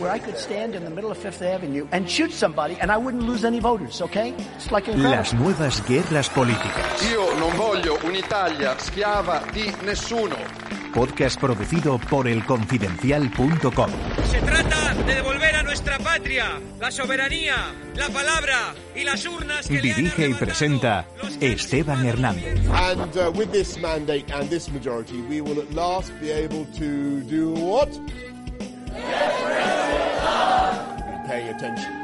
where I could stand in the middle of Fifth Avenue and shoot somebody and I wouldn't lose any voters, okay? It's like incredible. Las nuevas guerras políticas. Io non voglio un'Italia schiava di nessuno. Podcast producido por elconfidencial.com. Se trata de devolver a nuestra patria la soberanía, la palabra y las urnas que le han Dirige y presenta Esteban Hernández. And uh, with this mandate and this majority, we will at last be able to do what? Paying attention.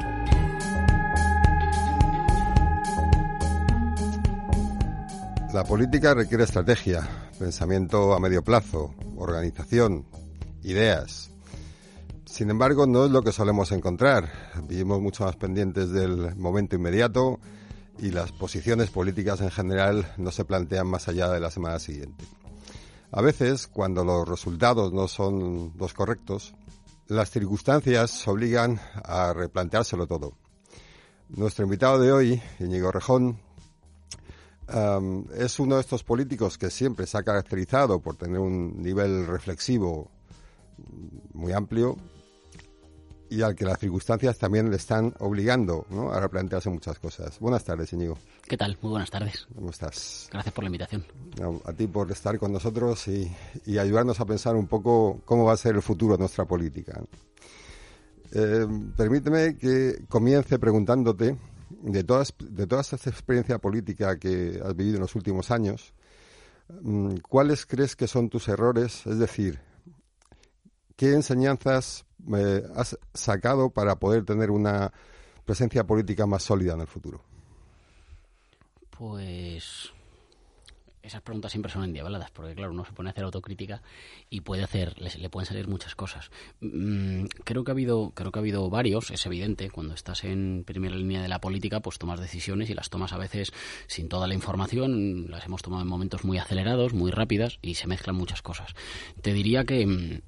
La política requiere estrategia, pensamiento a medio plazo, organización, ideas. Sin embargo, no es lo que solemos encontrar. Vivimos mucho más pendientes del momento inmediato y las posiciones políticas en general no se plantean más allá de la semana siguiente. A veces, cuando los resultados no son los correctos, las circunstancias obligan a replanteárselo todo. Nuestro invitado de hoy, Íñigo Rejón, Um, es uno de estos políticos que siempre se ha caracterizado por tener un nivel reflexivo muy amplio y al que las circunstancias también le están obligando ¿no? a replantearse muchas cosas. Buenas tardes, Íñigo. ¿Qué tal? Muy buenas tardes. ¿Cómo estás? Gracias por la invitación. A ti por estar con nosotros y, y, ayudarnos a pensar un poco cómo va a ser el futuro de nuestra política. Eh, permíteme que comience preguntándote de, todas, de toda esta experiencia política que has vivido en los últimos años, ¿cuáles crees que son tus errores? Es decir, ¿qué enseñanzas eh, has sacado para poder tener una presencia política más sólida en el futuro? Pues esas preguntas siempre son endiabladas, porque claro, uno se pone a hacer autocrítica y puede hacer, le, pueden salir muchas cosas. Mm, creo que ha habido, creo que ha habido varios, es evidente, cuando estás en primera línea de la política, pues tomas decisiones y las tomas a veces sin toda la información, las hemos tomado en momentos muy acelerados, muy rápidas y se mezclan muchas cosas. Te diría que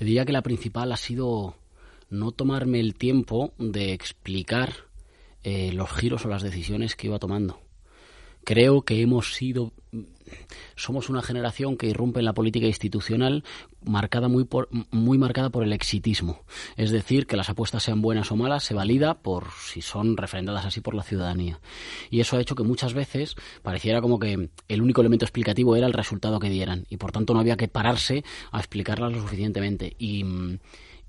te diría que la principal ha sido no tomarme el tiempo de explicar eh, los giros o las decisiones que iba tomando. Creo que hemos sido somos una generación que irrumpe en la política institucional marcada muy por, muy marcada por el exitismo, es decir, que las apuestas sean buenas o malas se valida por si son refrendadas así por la ciudadanía. Y eso ha hecho que muchas veces pareciera como que el único elemento explicativo era el resultado que dieran y por tanto no había que pararse a explicarlas lo suficientemente y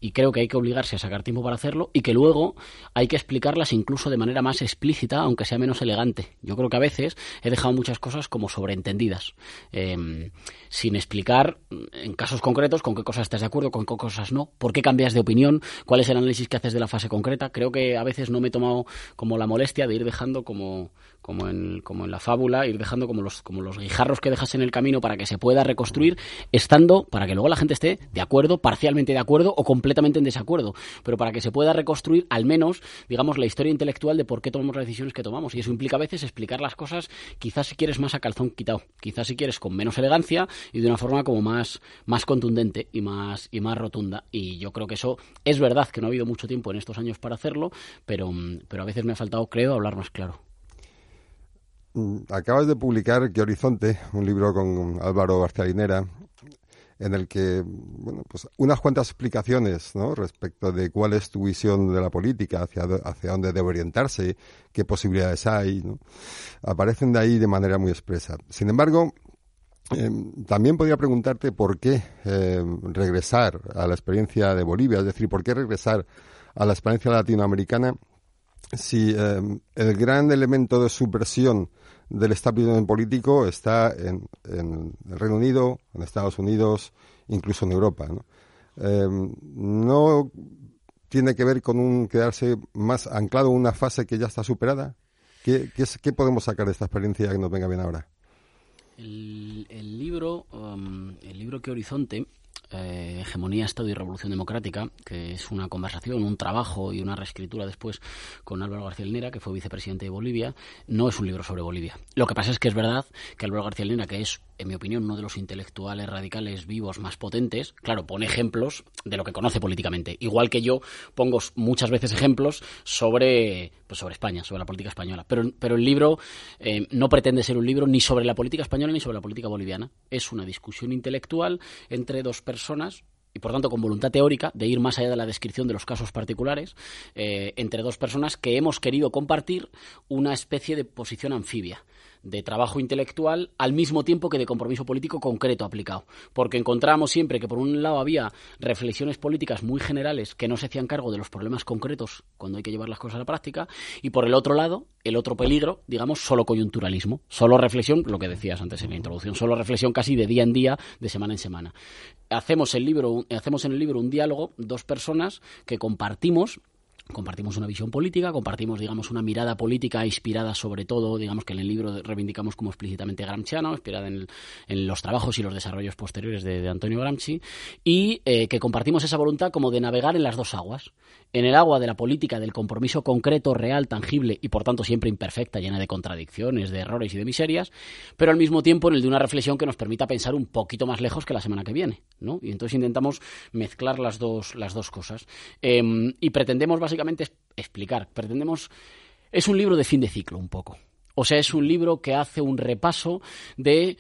y creo que hay que obligarse a sacar tiempo para hacerlo y que luego hay que explicarlas incluso de manera más explícita, aunque sea menos elegante. Yo creo que a veces he dejado muchas cosas como sobreentendidas, eh, sin explicar en casos concretos con qué cosas estás de acuerdo, con qué cosas no, por qué cambias de opinión, cuál es el análisis que haces de la fase concreta. Creo que a veces no me he tomado como la molestia de ir dejando como como en, como en la fábula, ir dejando como los, como los guijarros que dejas en el camino para que se pueda reconstruir, estando, para que luego la gente esté de acuerdo, parcialmente de acuerdo o completamente en desacuerdo, pero para que se pueda reconstruir al menos, digamos, la historia intelectual de por qué tomamos las decisiones que tomamos. Y eso implica a veces explicar las cosas, quizás si quieres más a calzón quitado, quizás si quieres con menos elegancia y de una forma como más, más contundente y más, y más rotunda. Y yo creo que eso es verdad que no ha habido mucho tiempo en estos años para hacerlo, pero, pero a veces me ha faltado, creo, hablar más claro. Acabas de publicar Que Horizonte, un libro con Álvaro García Linera, en el que, bueno, pues unas cuantas explicaciones, ¿no? Respecto de cuál es tu visión de la política, hacia, hacia dónde debe orientarse, qué posibilidades hay, ¿no? Aparecen de ahí de manera muy expresa. Sin embargo, eh, también podría preguntarte por qué eh, regresar a la experiencia de Bolivia, es decir, por qué regresar a la experiencia latinoamericana si eh, el gran elemento de subversión del establishment político está en, en, el Reino Unido, en Estados Unidos, incluso en Europa. ¿no? Eh, no tiene que ver con un quedarse más anclado en una fase que ya está superada. ¿Qué, podemos sacar de esta experiencia que nos venga bien ahora? El, el libro, um, el libro que Horizonte eh, Hegemonía, Estado y Revolución Democrática, que es una conversación, un trabajo y una reescritura después con Álvaro García Linera, que fue vicepresidente de Bolivia, no es un libro sobre Bolivia. Lo que pasa es que es verdad que Álvaro García Linera, que es, en mi opinión, uno de los intelectuales radicales vivos más potentes, claro, pone ejemplos de lo que conoce políticamente. Igual que yo pongo muchas veces ejemplos sobre, pues sobre España, sobre la política española. Pero, pero el libro eh, no pretende ser un libro ni sobre la política española ni sobre la política boliviana. Es una discusión intelectual entre dos personas y por tanto con voluntad teórica de ir más allá de la descripción de los casos particulares eh, entre dos personas que hemos querido compartir una especie de posición anfibia de trabajo intelectual al mismo tiempo que de compromiso político concreto aplicado. Porque encontramos siempre que por un lado había reflexiones políticas muy generales que no se hacían cargo de los problemas concretos cuando hay que llevar las cosas a la práctica y por el otro lado, el otro peligro, digamos, solo coyunturalismo, solo reflexión, lo que decías antes en la introducción, solo reflexión casi de día en día, de semana en semana. Hacemos el libro, hacemos en el libro un diálogo, dos personas que compartimos compartimos una visión política, compartimos, digamos, una mirada política inspirada sobre todo, digamos, que en el libro reivindicamos como explícitamente gramsciano, inspirada en, los trabajos y los desarrollos posteriores de, Antonio Gramsci, y eh, que compartimos esa voluntad como de navegar en las dos aguas, en el agua de la política, del compromiso concreto, real, tangible y por tanto siempre imperfecta, llena de contradicciones, de errores y de miserias, pero al mismo tiempo en el de una reflexión que nos permita pensar un poquito más lejos que la semana que viene, ¿no? Y entonces intentamos mezclar las dos, las dos cosas. Em, y pretendemos básicamente explicar, pretendemos... Es un libro de fin de ciclo, un poco. O sea, es un libro que hace un repaso de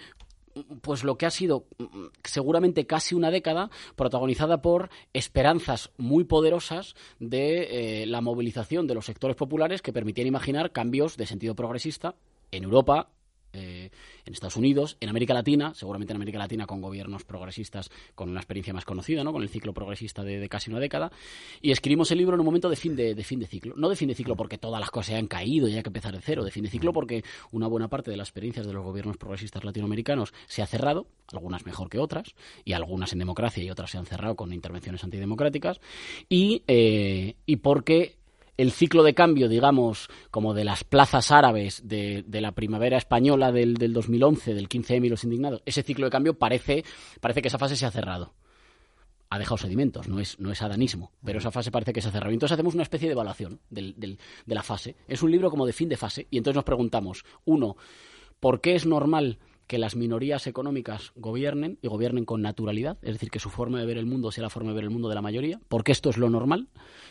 pues lo que ha sido mm, seguramente casi una década protagonizada por esperanzas muy poderosas de eh, la movilización de los sectores populares que permitían imaginar cambios de sentido progresista en Europa, eh, en Estados Unidos, en América Latina, seguramente en América Latina con gobiernos progresistas con una experiencia más conocida, ¿no? con el ciclo progresista de, casi una década, y escribimos el libro en un momento de fin de, fin de ciclo. No de fin de ciclo porque todas las cosas han caído y hay que empezar de cero, de fin de ciclo porque una buena parte de las experiencias de los gobiernos progresistas latinoamericanos se ha cerrado, algunas mejor que otras, y algunas en democracia y otras se han cerrado con intervenciones antidemocráticas, y, eh, y porque el ciclo de cambio, digamos, como de las plazas árabes de, la primavera española del, del 2011, del 15M y los indignados, ese ciclo de cambio parece, parece que esa fase se ha cerrado. Ha dejado sedimentos, no es, no es adanismo, pero esa fase parece que se ha cerrado. Entonces hacemos una especie de evaluación de la fase. Es un libro como de fin de fase y entonces nos preguntamos, uno, ¿por qué es normal que las minorías económicas gobiernen y gobiernen con naturalidad, es decir, que su forma de ver el mundo sea la forma de ver el mundo de la mayoría, porque esto es lo normal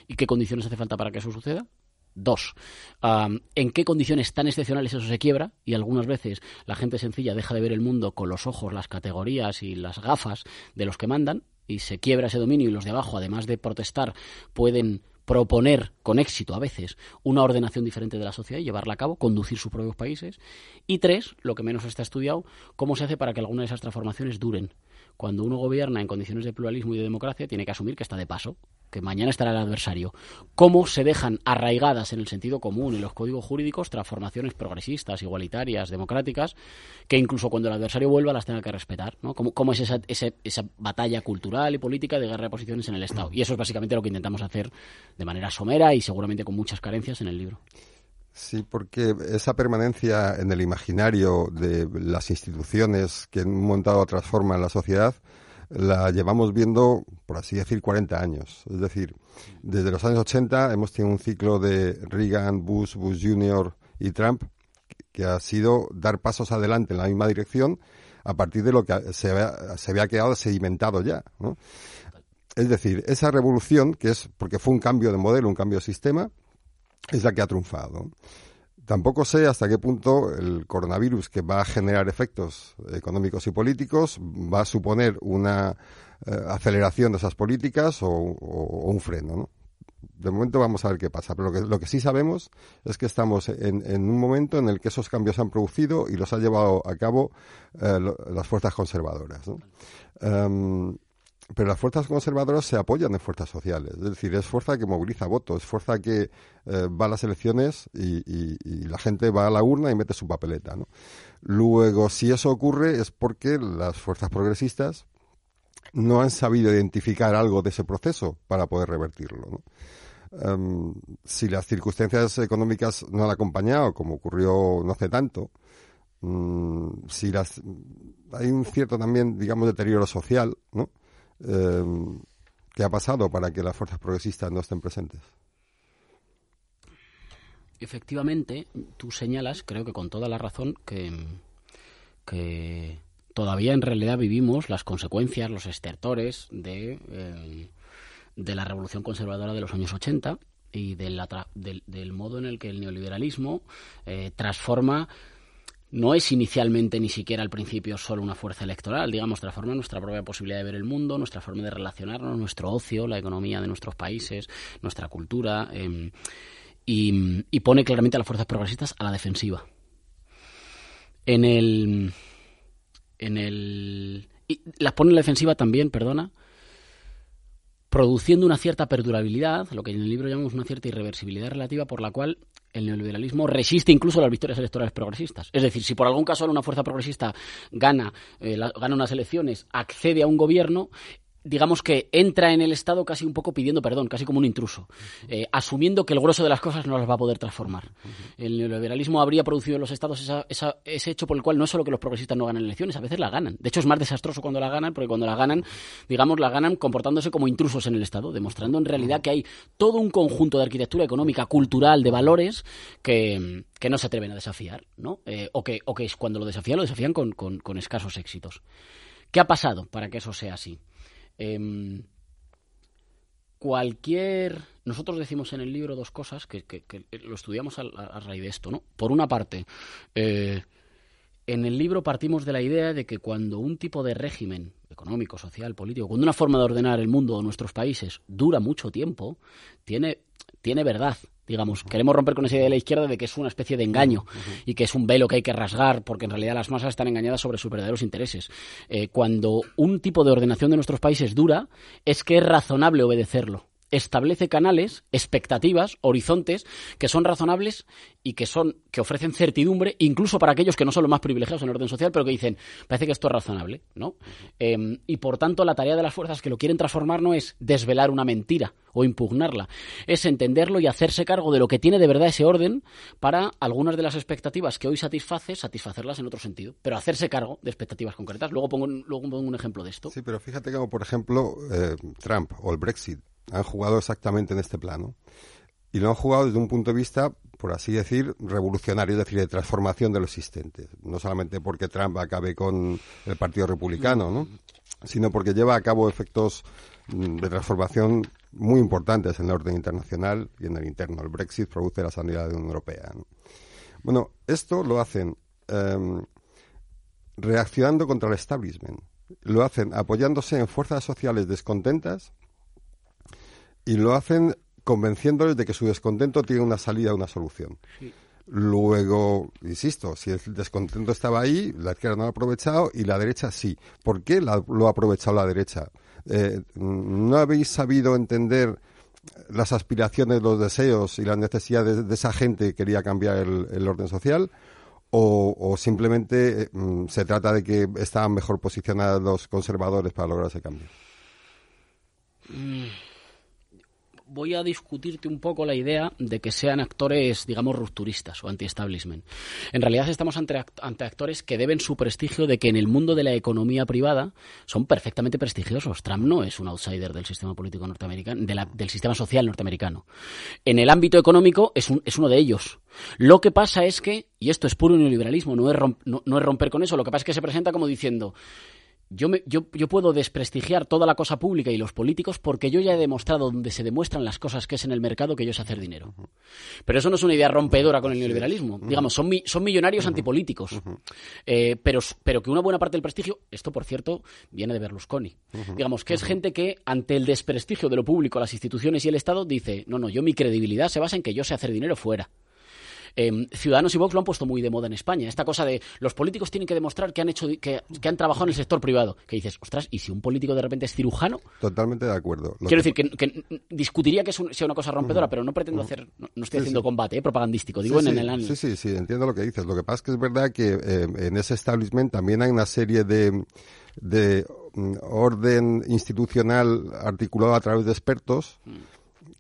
y qué condiciones hace falta para que eso suceda. Dos, en qué condiciones tan excepcionales eso se quiebra y algunas veces la gente sencilla deja de ver el mundo con los ojos, las categorías y las gafas de los que mandan y se quiebra ese dominio y los de abajo, además de protestar, pueden proponer con éxito a veces una ordenación diferente de la sociedad y llevarla a cabo, conducir sus propios países. Y tres, lo que menos está estudiado, cómo se hace para que alguna de esas transformaciones duren. Cuando uno gobierna en condiciones de pluralismo y de democracia, tiene que asumir que está de paso que mañana estará el adversario. Cómo se dejan arraigadas en el sentido común, en los códigos jurídicos, transformaciones progresistas, igualitarias, democráticas, que incluso cuando el adversario vuelva las tenga que respetar. ¿no? ¿Cómo, es esa, esa, batalla cultural y política de guerra de posiciones en el Estado? Y eso es básicamente lo que intentamos hacer de manera somera y seguramente con muchas carencias en el libro. Sí, porque esa permanencia en el imaginario de las instituciones que en un montado transforman la sociedad la llevamos viendo, por así decir, 40 años. Es decir, desde los años 80 hemos tenido un ciclo de Reagan, Bush, Bush Jr. y Trump que ha sido dar pasos adelante en la misma dirección a partir de lo que se había, se había quedado sedimentado ya. Es decir, esa revolución, que es porque fue un cambio de modelo, un cambio de sistema, es la que ha triunfado. Tampoco sé hasta qué punto el coronavirus, que va a generar efectos económicos y políticos, va a suponer una eh, aceleración de esas políticas o, un freno. ¿no? De momento vamos a ver qué pasa, pero lo que, sí sabemos es que estamos en, un momento en el que esos cambios se han producido y los ha llevado a cabo eh, las fuerzas conservadoras. ¿no? Em, pero las fuerzas conservadoras se apoyan en fuerzas sociales, es decir, es fuerza que moviliza votos, es fuerza que eh, va a las elecciones y, la gente va a la urna y mete su papeleta. ¿no? Luego, si eso ocurre es porque las fuerzas progresistas no han sabido identificar algo de ese proceso para poder revertirlo. ¿no? Em, si las circunstancias económicas no han acompañado, como ocurrió no hace tanto, mm, si las hay un cierto también, digamos, deterioro social, ¿no? Eh, ¿qué ha pasado para que las fuerzas progresistas no estén presentes? Efectivamente, tú señalas, creo que con toda la razón, que, todavía en realidad vivimos las consecuencias, los estertores de, eh, de la revolución conservadora de los años 80 y del, del, modo en el que el neoliberalismo eh, transforma no es inicialmente ni siquiera al principio solo una fuerza electoral, digamos, transforma nuestra propia posibilidad de ver el mundo, nuestra forma de relacionarnos, nuestro ocio, la economía de nuestros países, nuestra cultura, em, y, y pone claramente a las fuerzas progresistas a la defensiva. En el. En el. y las pone en la defensiva también, perdona, produciendo una cierta perdurabilidad, lo que en el libro llamamos una cierta irreversibilidad relativa, por la cual el neoliberalismo resiste incluso las victorias electorales progresistas. Es decir, si por algún caso una fuerza progresista gana, eh, gana unas elecciones, accede a un gobierno, digamos que entra en el Estado casi un poco pidiendo perdón, casi como un intruso, eh, asumiendo que el grueso de las cosas no las va a poder transformar. El neoliberalismo habría producido en los Estados esa- esa- ese hecho por el cual no es solo que los progresistas no ganan elecciones, a veces la ganan. De hecho, es más desastroso cuando la ganan, porque cuando la ganan, digamos, la ganan comportándose como intrusos en el Estado, demostrando en realidad que hay todo un conjunto de arquitectura económica, cultural, de valores que, que no se atreven a desafiar, ¿no? Eh, o, que, o que cuando lo desafían, lo desafían con, con- con escasos éxitos. ¿Qué ha pasado para que eso sea así? Em, cualquier... Nosotros decimos en el libro dos cosas que, que- que lo estudiamos a, a- a raíz de esto, ¿no? Por una parte, eh, en el libro partimos de la idea de que cuando un tipo de régimen económico, social, político, cuando una forma de ordenar el mundo o nuestros países dura mucho tiempo, tiene, tiene verdad. Digamos, queremos romper con esa idea de la izquierda de que es una especie de engaño y que es un velo que hay que rasgar porque en realidad las masas están engañadas sobre sus verdaderos intereses. Eh, cuando un tipo de ordenación de nuestros países dura, es que es razonable obedecerlo establece canales, expectativas, horizontes que son razonables y que son que ofrecen certidumbre incluso para aquellos que no son los más privilegiados en el orden social, pero que dicen parece que esto es razonable, ¿no? Eh, y por tanto la tarea de las fuerzas que lo quieren transformar no es desvelar una mentira o impugnarla, es entenderlo y hacerse cargo de lo que tiene de verdad ese orden para algunas de las expectativas que hoy satisface satisfacerlas en otro sentido, pero hacerse cargo de expectativas concretas. Luego pongo, luego pongo un ejemplo de esto. Sí, pero fíjate como, por ejemplo, eh, Trump o el Brexit han jugado exactamente en este plano. Y lo han jugado desde un punto de vista, por así decir, revolucionario, es decir, de transformación de lo existente. No solamente porque Trump acabe con el Partido Republicano, ¿no? sino porque lleva a cabo efectos mm, de transformación muy importantes en el orden internacional y en el interno. El Brexit produce la salida de la Unión Europea. ¿no? Bueno, esto lo hacen em, reaccionando contra el establishment. Lo hacen apoyándose en fuerzas sociales descontentas y lo hacen convenciéndoles de que su descontento tiene una salida, una solución. Luego, insisto, si el descontento estaba ahí, la izquierda no lo ha aprovechado y la derecha sí. ¿Por qué la- lo ha aprovechado la derecha? Eh, ¿No habéis sabido entender las aspiraciones, los deseos y las necesidades de esa gente que quería cambiar el, el orden social? ¿O, o simplemente eh, mm, se trata de que estaban mejor posicionados los conservadores para lograr ese cambio? Voy a discutirte un poco la idea de que sean actores, digamos, rupturistas o anti-establishment. En realidad estamos ante, act- ante actores que deben su prestigio de que en el mundo de la economía privada son perfectamente prestigiosos. Trump no es un outsider del sistema político norteamericano, de la- del sistema social norteamericano. En el ámbito económico es, un- es uno de ellos. Lo que pasa es que, y esto es puro neoliberalismo, no es, rom- no- no es romper con eso, lo que pasa es que se presenta como diciendo, yo, me- yo, yo puedo desprestigiar toda la cosa pública y los políticos porque yo ya he demostrado donde se demuestran las cosas que es en el mercado que yo sé hacer dinero. Pero eso no es una idea rompedora con el neoliberalismo. Digamos, son, mi- son millonarios antipolíticos. Eh, pero, pero que una buena parte del prestigio, esto por cierto, viene de Berlusconi. Digamos, que es gente que ante el desprestigio de lo público, las instituciones y el Estado dice, no, no, yo mi credibilidad se basa en que yo sé hacer dinero fuera. Eh, Ciudadanos y Vox lo han puesto muy de moda en España. Esta cosa de los políticos tienen que demostrar que han hecho que, que han trabajado en el sector privado. Que dices, ostras, ¿y si un político de repente es cirujano? Totalmente de acuerdo. Lo Quiero que- decir que, que discutiría que es un- sea una cosa rompedora, pero no pretendo hacer, no, no estoy Sí, haciendo sí. combate eh, propagandístico, digo sí, en, sí, el año. sí, sí, sí, entiendo lo que dices. Lo que pasa es que es verdad que eh, en ese establishment también hay una serie de, de mm, orden institucional articulado a través de expertos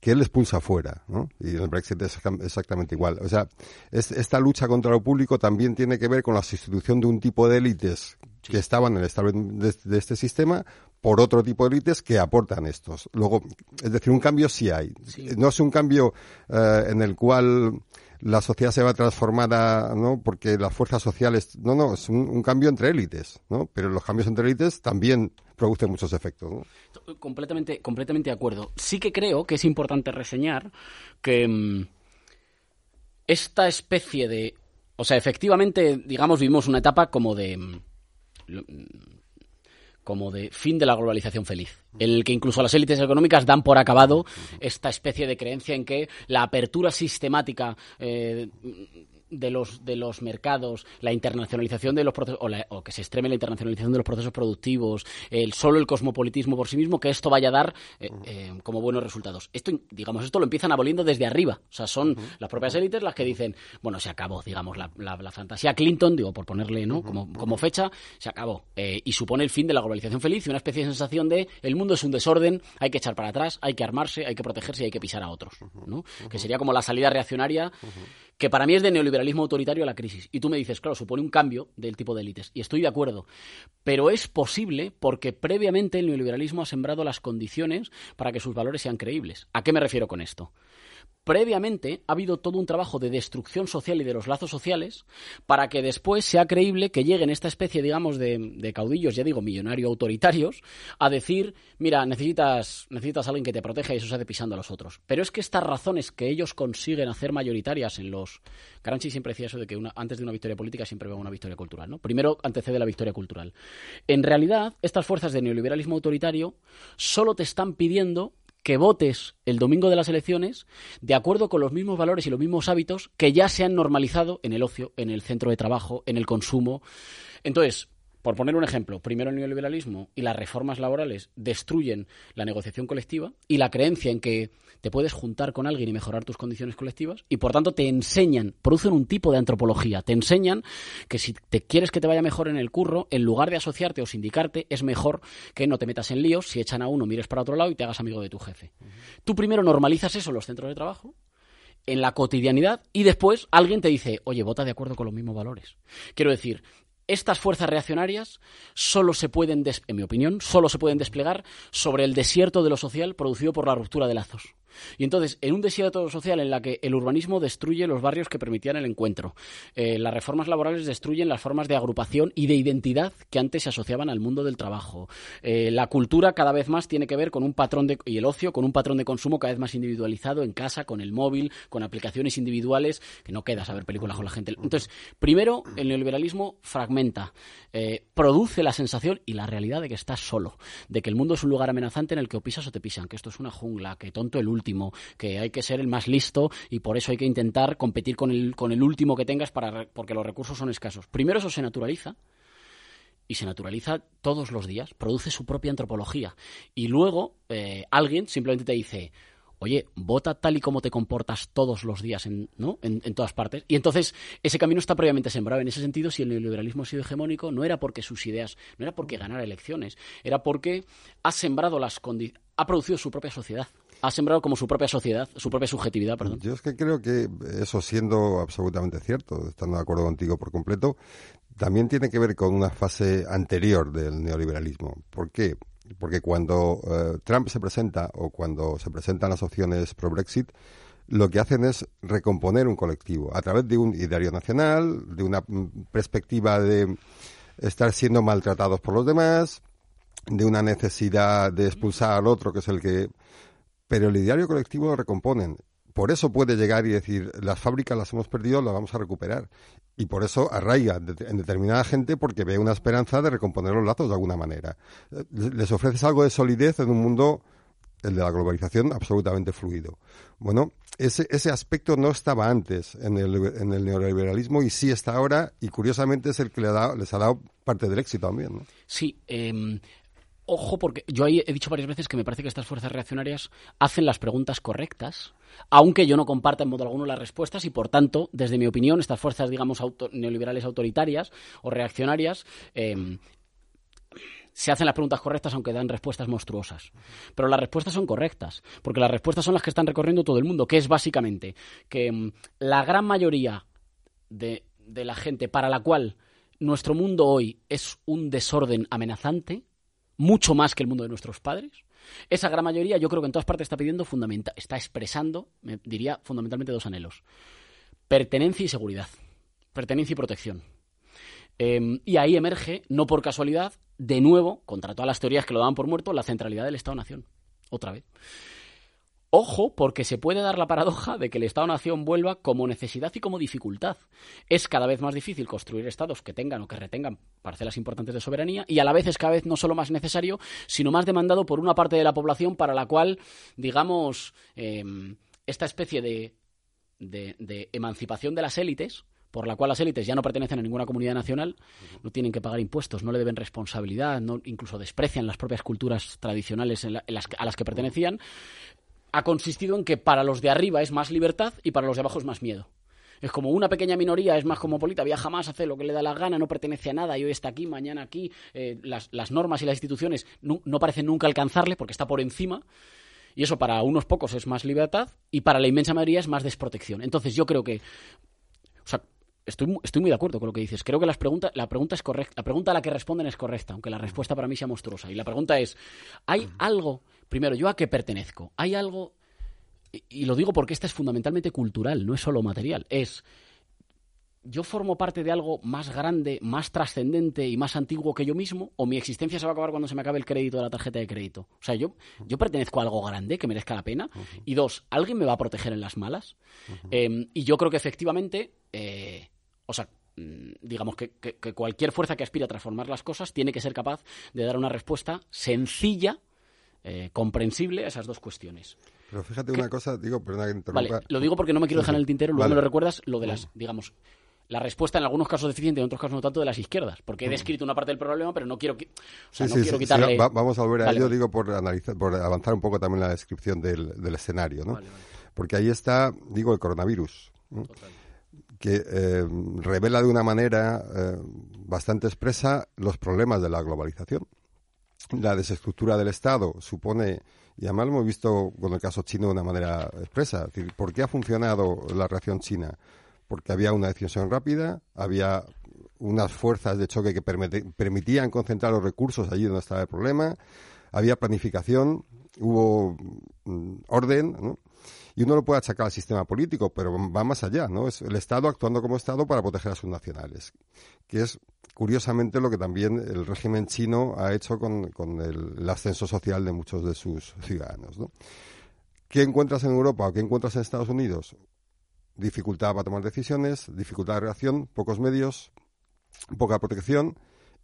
que él expulsa fuera, ¿no? Y en el Brexit es exac- exactamente igual. O sea, es- esta lucha contra lo público también tiene que ver con la sustitución de un tipo de élites que estaban en el establishment de, de este sistema por otro tipo de élites que aportan estos. Luego, es decir, un cambio sí hay. No es un cambio eh, en el cual la sociedad se va transformada, ¿no? Porque las fuerzas sociales, no, no, es un, cambio entre élites, ¿no? Pero los cambios entre élites también producen muchos efectos. Completamente, completamente de acuerdo. Sí que creo que es importante reseñar que mm, esta especie de O sea, efectivamente, digamos, vivimos una etapa como de mm, como de fin de la globalización feliz, en el que incluso las élites económicas dan por acabado esta especie de creencia en que la apertura sistemática eh, de los de los mercados, la internacionalización de los procesos o, la- o que se extreme la internacionalización de los procesos productivos, el solo el cosmopolitismo por sí mismo, que esto vaya a dar eh, eh, como buenos resultados. Esto, digamos, esto lo empiezan aboliendo desde arriba. O sea, son las propias élites las que dicen, bueno, se acabó, digamos, la, la- la fantasía Clinton, digo, por ponerle, ¿no? Como, como fecha, se acabó. Eh, y supone el fin de la globalización feliz y una especie de sensación de el mundo es un desorden, hay que echar para atrás, hay que armarse, hay que protegerse y hay que pisar a otros, ¿no? Que sería como la salida reaccionaria que para mí es de neoliberalismo autoritario a la crisis. Y tú me dices, claro, supone un cambio del tipo de élites. Y estoy de acuerdo. Pero es posible porque previamente el neoliberalismo ha sembrado las condiciones para que sus valores sean creíbles. ¿A qué me refiero con esto? Previamente ha habido todo un trabajo de destrucción social y de los lazos sociales para que después sea creíble que lleguen esta especie, digamos, de, de caudillos, ya digo, millonario autoritarios, a decir, mira, necesitas, necesitas alguien que te proteja y eso se hace pisando a los otros. Pero es que estas razones que ellos consiguen hacer mayoritarias en los... Gramsci siempre decía eso de que antes de una victoria política siempre va una victoria cultural, ¿no? Primero antecede la victoria cultural. En realidad, estas fuerzas de neoliberalismo autoritario solo te están pidiendo que votes el domingo de las elecciones de acuerdo con los mismos valores y los mismos hábitos que ya se han normalizado en el ocio, en el centro de trabajo, en el consumo. Entonces, por poner un ejemplo, primero el neoliberalismo y las reformas laborales destruyen la negociación colectiva y la creencia en que te puedes juntar con alguien y mejorar tus condiciones colectivas y por tanto te enseñan, producen un tipo de antropología, te enseñan que si te quieres que te vaya mejor en el curro, en lugar de asociarte o sindicarte, es mejor que no te metas en líos, si echan a uno mires para otro lado y te hagas amigo de tu jefe. Tú primero normalizas eso en los centros de trabajo en la cotidianidad y después alguien te dice, oye, vota de acuerdo con los mismos valores. Quiero decir, estas fuerzas reaccionarias solo se pueden, en mi opinión, solo se pueden desplegar sobre el desierto de lo social producido por la ruptura de lazos. Y entonces, en un desierto social en la que el urbanismo destruye los barrios que permitían el encuentro, eh, las reformas laborales destruyen las formas de agrupación y de identidad que antes se asociaban al mundo del trabajo, eh, la cultura cada vez más tiene que ver con un patrón de, y el ocio con un patrón de consumo cada vez más individualizado en casa, con el móvil, con aplicaciones individuales, que no queda saber películas con la gente. Entonces, primero, el neoliberalismo fragmenta, eh, produce la sensación y la realidad de que estás solo, de que el mundo es un lugar amenazante en el que o pisas o te pisan, que esto es una jungla, que tonto el último, que hay que ser el más listo y por eso hay que intentar competir con el, con el último que tengas para, porque los recursos son escasos. Primero eso se naturaliza y se naturaliza todos los días, produce su propia antropología. Y luego eh, alguien simplemente te dice, oye, vota tal y como te comportas todos los días en, ¿no? en, en todas partes. Y entonces ese camino está previamente sembrado. En ese sentido, si el neoliberalismo ha sido hegemónico, no era porque sus ideas, no era porque ganara elecciones, era porque ha sembrado las condi- ha producido su propia sociedad. Ha sembrado como su propia sociedad, su propia subjetividad, perdón. Yo es que creo que eso siendo absolutamente cierto, estando de acuerdo contigo por completo, también tiene que ver con una fase anterior del neoliberalismo. ¿Por qué? Porque cuando eh, Trump se presenta o cuando se presentan las opciones pro Brexit, lo que hacen es recomponer un colectivo a través de un ideario nacional, de una mm, perspectiva de estar siendo maltratados por los demás, de una necesidad de expulsar al otro, que es el que... Pero el ideario colectivo lo recomponen. Por eso puede llegar y decir, las fábricas las hemos perdido, las vamos a recuperar. Y por eso arraiga en determinada gente porque ve una esperanza de recomponer los lazos de alguna manera. Les ofreces algo de solidez en un mundo, el de la globalización, absolutamente fluido. Bueno, ese, ese aspecto no estaba antes en el, en el neoliberalismo y sí está ahora, y curiosamente es el que le dado- les ha dado parte del éxito también. ¿no? Sí, eh, ojo, porque yo he dicho varias veces que me parece que estas fuerzas reaccionarias hacen las preguntas correctas, aunque yo no comparta en modo alguno las respuestas y, por tanto, desde mi opinión, estas fuerzas, digamos, auto- neoliberales autoritarias o reaccionarias eh, se hacen las preguntas correctas aunque dan respuestas monstruosas. Pero las respuestas son correctas, porque las respuestas son las que están recorriendo todo el mundo, que es básicamente que mm, la gran mayoría de la gente para la cual nuestro mundo hoy es un desorden amenazante, mucho más que el mundo de nuestros padres, esa gran mayoría yo creo que en todas partes está pidiendo está expresando, me diría fundamentalmente dos anhelos. Pertenencia y seguridad. Pertenencia y protección. Eh, y ahí emerge, no por casualidad, de nuevo, contra todas las teorías que lo daban por muerto, la centralidad del Estado-Nación. Otra vez. Ojo, porque se puede dar la paradoja de que el Estado-nación vuelva como necesidad y como dificultad. Es cada vez más difícil construir estados que tengan o que retengan parcelas importantes de soberanía y a la vez es cada vez no solo más necesario, sino más demandado por una parte de la población para la cual, digamos, em, esta especie de, de, de emancipación de las élites, por la cual las élites ya no pertenecen a ninguna comunidad nacional, no tienen que pagar impuestos, no le deben responsabilidad, no, incluso desprecian las propias culturas tradicionales en la- en las- a las que pertenecían, ha consistido en que para los de arriba es más libertad y para los de abajo es más miedo. Es como una pequeña minoría, es más cosmopolita, viaja más, hace lo que le da la gana, no pertenece a nada, y hoy está aquí, mañana aquí, eh, las, las normas y las instituciones nu- no parecen nunca alcanzarle porque está por encima. Y eso para unos pocos es más libertad y para la inmensa mayoría es más desprotección. Entonces yo creo que o sea, estoy, estoy muy de acuerdo con lo que dices. Creo que las preguntas, la pregunta es correcta. La pregunta a la que responden es correcta, aunque la respuesta para mí sea monstruosa. Y la pregunta es, ¿hay algo, primero, yo a qué pertenezco? ¿Hay algo, y, lo digo porque esta es fundamentalmente cultural, no es solo material, es... ¿Yo formo parte de algo más grande, más trascendente y más antiguo que yo mismo? ¿O mi existencia se va a acabar cuando se me acabe el crédito de la tarjeta de crédito? O sea, yo, yo pertenezco a algo grande que merezca la pena. Y dos, ¿alguien me va a proteger en las malas? Eh, y yo creo que efectivamente, eh, o sea, mm, digamos que, que- que cualquier fuerza que aspire a transformar las cosas tiene que ser capaz de dar una respuesta sencilla, eh, comprensible a esas dos cuestiones. Pero fíjate una cosa, digo, perdona que interrumpa. Vale, lo digo porque no me quiero dejar en el tintero, luego Vale. me lo recuerdas, lo de las, digamos, la respuesta en algunos casos deficiente, en otros casos no tanto, de las izquierdas. Porque he descrito una parte del problema, pero no quiero, qui- o sea, Sí, no sí, quiero sí, quitarle... va- vamos a volver a Vale, ello, vale. digo, por analizar, por avanzar un poco también la descripción del, del escenario, ¿no? Porque ahí está, digo, el coronavirus, ¿no? que eh, revela de una manera eh, bastante expresa los problemas de la globalización. La desestructura del Estado supone, y además lo hemos visto con el caso chino de una manera expresa, es decir, ¿por qué ha funcionado la reacción china? Porque había una decisión rápida, había unas fuerzas de choque que permitían concentrar los recursos allí donde estaba el problema, había planificación, hubo mm, orden, ¿no? Y uno lo puede achacar al sistema político, pero va más allá, ¿no? Es el Estado actuando como Estado para proteger a sus nacionales, que es curiosamente lo que también el régimen chino ha hecho con, el, ascenso social de muchos de sus ciudadanos, ¿no? ¿Qué encuentras en Europa o qué encuentras en Estados Unidos? Dificultad para tomar decisiones, dificultad de reacción, pocos medios, poca protección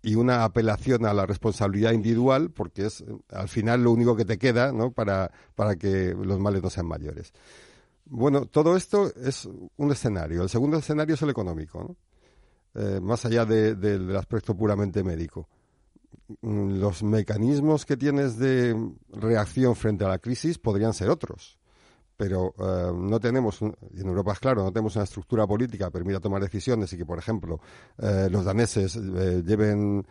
y una apelación a la responsabilidad individual, porque es al final lo único que te queda ¿no? para, para que los males no sean mayores. Bueno, todo esto es un escenario. El segundo escenario es el económico. Eh, más allá de- de- del aspecto puramente médico. Mm, Los mecanismos que tienes de reacción frente a la crisis podrían ser otros pero eh, no tenemos, en Europa es claro, no tenemos una estructura política que permita tomar decisiones y que, por ejemplo, eh, los daneses lleven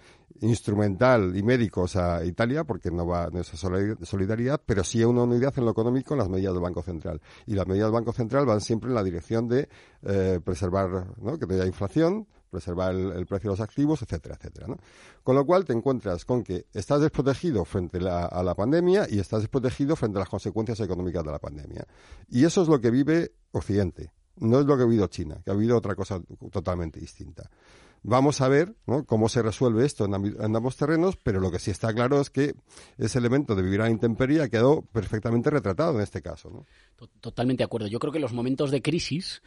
instrumental y médicos a Italia, porque no va solidar- solidaridad, pero sí una unidad en lo económico en las medidas del Banco Central. Y las medidas del Banco Central van siempre en la dirección de preservar ¿no? que no haya inflación, preservar el, precio de los activos, etcétera, etcétera. ¿no? Con lo cual te encuentras con que estás desprotegido frente a la pandemia y estás desprotegido frente a las consecuencias económicas de la pandemia. Y eso es lo que vive Occidente. No es lo que ha vivido China, que ha vivido otra cosa totalmente distinta. Vamos a ver cómo se resuelve esto en, ambos terrenos, pero lo que sí está claro es que ese elemento de vivir a la intemperie ha quedado perfectamente retratado en este caso. ¿no? To- Totalmente de acuerdo. Yo creo que los momentos de crisis,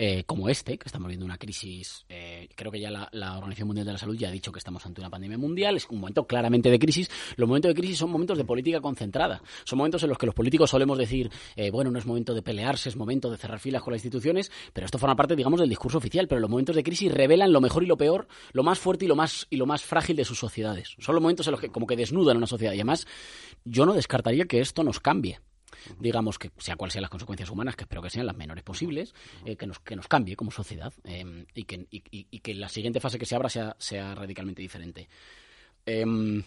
eh, como este, que estamos viendo una crisis, eh, creo que ya la, Organización Mundial de la Salud ya ha dicho que estamos ante una pandemia mundial, es un momento claramente de crisis. Los momentos de crisis son momentos de política concentrada. Son momentos en los que los políticos solemos decir, eh, bueno, no es momento de pelearse, es momento de cerrar filas con las instituciones, pero esto forma parte, digamos, del discurso oficial. Pero los momentos de crisis revelan lo mejor y lo peor, lo más fuerte y lo más, y lo más frágil de sus sociedades. Son los momentos en los que como que desnudan una sociedad. Y además, yo no descartaría que esto nos cambie digamos que sea cual sean las consecuencias humanas, que espero que sean las menores posibles, eh, que, nos, que nos cambie como sociedad eh, y, que, y que la siguiente fase que se abra sea, sea radicalmente diferente. Em,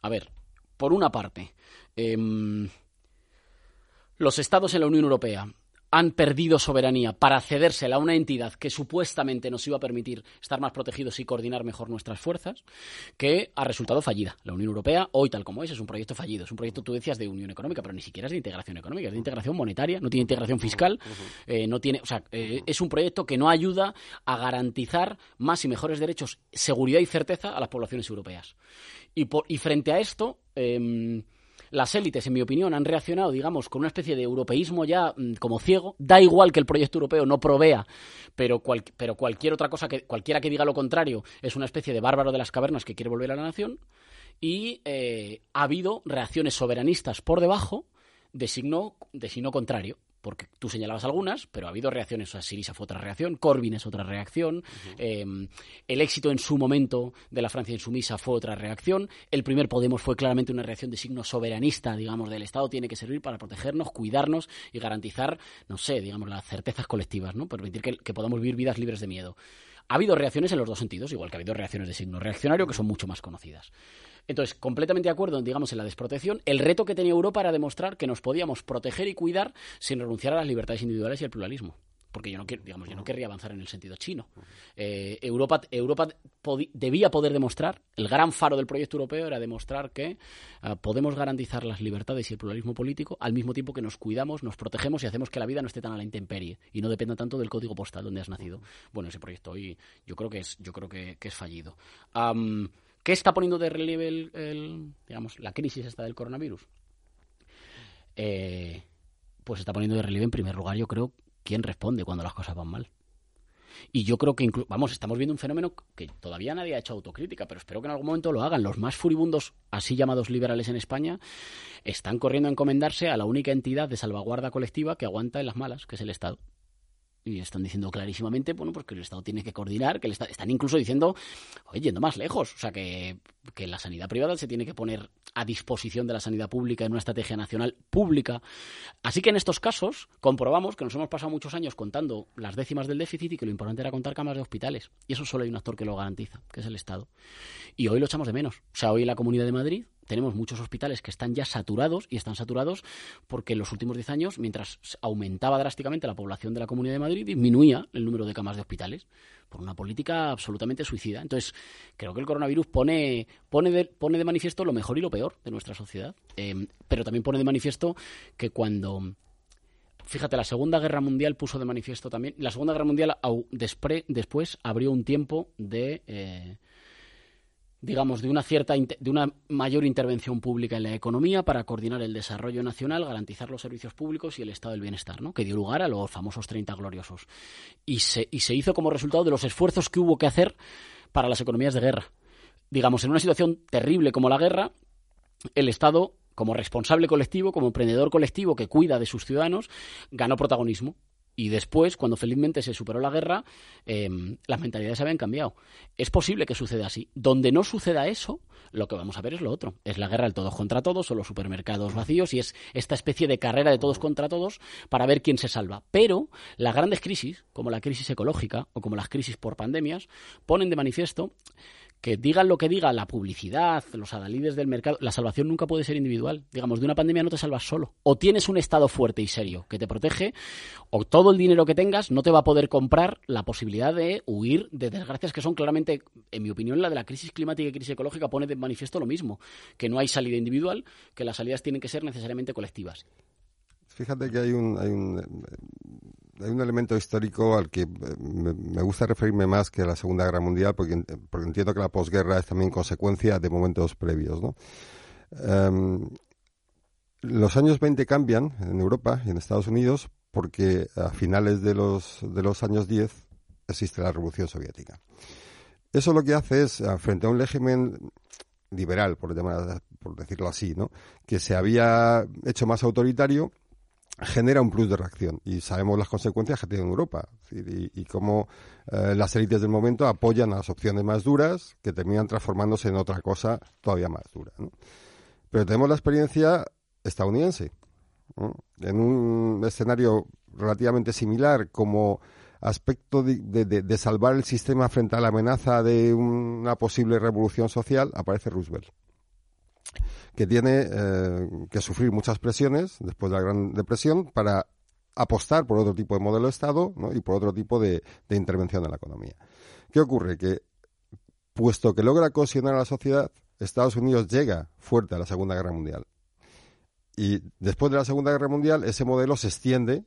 a ver, por una parte, em, los estados en la Unión Europea han perdido soberanía para cedérsela a una entidad que supuestamente nos iba a permitir estar más protegidos y coordinar mejor nuestras fuerzas, que ha resultado fallida. La Unión Europea, hoy tal como es, es un proyecto fallido. Es un proyecto, tú decías, de unión económica, pero ni siquiera es de integración económica, es de integración monetaria, no tiene integración fiscal, eh, no tiene, o sea, eh, es un proyecto que no ayuda a garantizar más y mejores derechos, seguridad y certeza a las poblaciones europeas. Y, por- y frente a esto, em, las élites, en mi opinión, han reaccionado, digamos, con una especie de europeísmo ya mm, como ciego. Da igual que el proyecto europeo no provea, pero, pero cualquier otra cosa, que cualquiera que diga lo contrario, es una especie de bárbaro de las cavernas que quiere volver a la nación. Y eh, ha habido reacciones soberanistas por debajo de signo, de signo contrario porque tú señalabas algunas, pero ha habido reacciones. O sea, Sirisa fue otra reacción, Corbyn es otra reacción, em, el éxito en su momento de la Francia insumisa fue otra reacción, el primer Podemos fue claramente una reacción de signo soberanista, digamos, del Estado tiene que servir para protegernos, cuidarnos y garantizar, no sé, digamos, las certezas colectivas, ¿no? Permitir que, que podamos vivir vidas libres de miedo. Ha habido reacciones en los dos sentidos, igual que ha habido reacciones de signo reaccionario que son mucho más conocidas. Entonces, completamente de acuerdo, digamos, en la desprotección. El reto que tenía Europa era demostrar que nos podíamos proteger y cuidar sin renunciar a las libertades individuales y al pluralismo. Porque yo no digamos yo no querría avanzar en el sentido chino. Eh, Europa Europa debía poder demostrar el gran faro del proyecto europeo era demostrar que ah, podemos garantizar las libertades y el pluralismo político al mismo tiempo que nos cuidamos nos protegemos y hacemos que la vida no esté tan a la intemperie y no dependa tanto del código postal donde has nacido. Bueno ese proyecto hoy yo creo que es yo creo que, es fallido ¿Qué está poniendo de relieve la crisis esta del coronavirus? Eh, pues está poniendo de relieve en primer lugar, yo creo, quién responde cuando las cosas van mal. Y yo creo que, vamos, estamos viendo un fenómeno que todavía nadie ha hecho autocrítica, pero espero que en algún momento lo hagan. Los más furibundos, así llamados liberales en España, están corriendo a encomendarse a la única entidad de salvaguarda colectiva que aguanta en las malas, que es el Estado y están diciendo clarísimamente, bueno, pues que el Estado tiene que coordinar, que están incluso diciendo, oye, yendo más lejos, o sea, que, que, la sanidad privada se tiene que poner a disposición de la sanidad pública en una estrategia nacional pública. Así que en estos casos comprobamos que nos hemos pasado muchos años contando las décimas del déficit y que lo importante era contar camas de hospitales. Y eso solo hay un actor que lo garantiza, que es el Estado. Y hoy lo echamos de menos. O sea, hoy la Comunidad de Madrid tenemos muchos hospitales que están ya saturados y están saturados porque en los últimos 10 años, mientras aumentaba drásticamente la población de la Comunidad de Madrid, disminuía el número de camas de hospitales por una política absolutamente suicida. Entonces, creo que el coronavirus pone, pone, de, pone de manifiesto lo mejor y lo peor de nuestra sociedad, eh, pero también pone de manifiesto que cuando fíjate, la Segunda Guerra Mundial puso de manifiesto también. La Segunda Guerra Mundial después abrió un tiempo de, eh, digamos, de una cierta de una mayor intervención pública en la economía para coordinar el desarrollo nacional, garantizar los servicios públicos y el estado del bienestar, ¿no? que dio lugar a los famosos 30 gloriosos. Y se, y se hizo como resultado de los esfuerzos que hubo que hacer para las economías de guerra. Digamos, en una situación terrible como la guerra, el Estado, como responsable colectivo, como emprendedor colectivo que cuida de sus ciudadanos, ganó protagonismo y después, cuando felizmente se superó la guerra, em, las mentalidades habían cambiado. Es posible que suceda así. Donde no suceda eso, lo que vamos a ver es lo otro. Es la guerra del todos contra todos o los supermercados vacíos y es esta especie de carrera de todos contra todos para ver quién se salva. Pero las grandes crisis, como la crisis ecológica o como las crisis por pandemias, ponen de manifiesto que digan lo que diga la publicidad, los adalides del mercado, la salvación nunca puede ser individual. Digamos, de una pandemia no te salvas solo. O tienes un Estado fuerte y serio que te protege, o todo el dinero que tengas no te va a poder comprar la posibilidad de huir de desgracias que son claramente, en mi opinión, la de la crisis climática y crisis ecológica pone de manifiesto lo mismo, que no hay salida individual, que las salidas tienen que ser necesariamente colectivas. Fíjate que hay un, hay un hay un elemento histórico al que eh, me, gusta referirme más que a la Segunda Guerra Mundial, porque, porque entiendo que la posguerra es también consecuencia de momentos previos. ¿no? Em, los años 20 cambian en Europa y en Estados Unidos porque a finales de los, de los años 10 existe la Revolución Soviética. Eso lo que hace es, frente a un régimen liberal, por, por decirlo así, ¿no? que se había hecho más autoritario, genera un plus de reacción. Y sabemos las consecuencias que tiene en Europa. Y, cómo eh, las élites del momento apoyan a las opciones más duras que terminan transformándose en otra cosa todavía más dura. Pero tenemos la experiencia estadounidense en un escenario relativamente similar como aspecto de salvar el sistema frente a la amenaza de una posible revolución social aparece Roosevelt que tiene eh, que sufrir muchas presiones después de la Gran Depresión para apostar por otro tipo de modelo de Estado y por otro tipo de, intervención en la economía. ¿Qué ocurre? Que puesto que logra cohesionar a la sociedad, Estados Unidos llega fuerte a la Segunda Guerra Mundial. Y después de la Segunda Guerra Mundial, ese modelo se extiende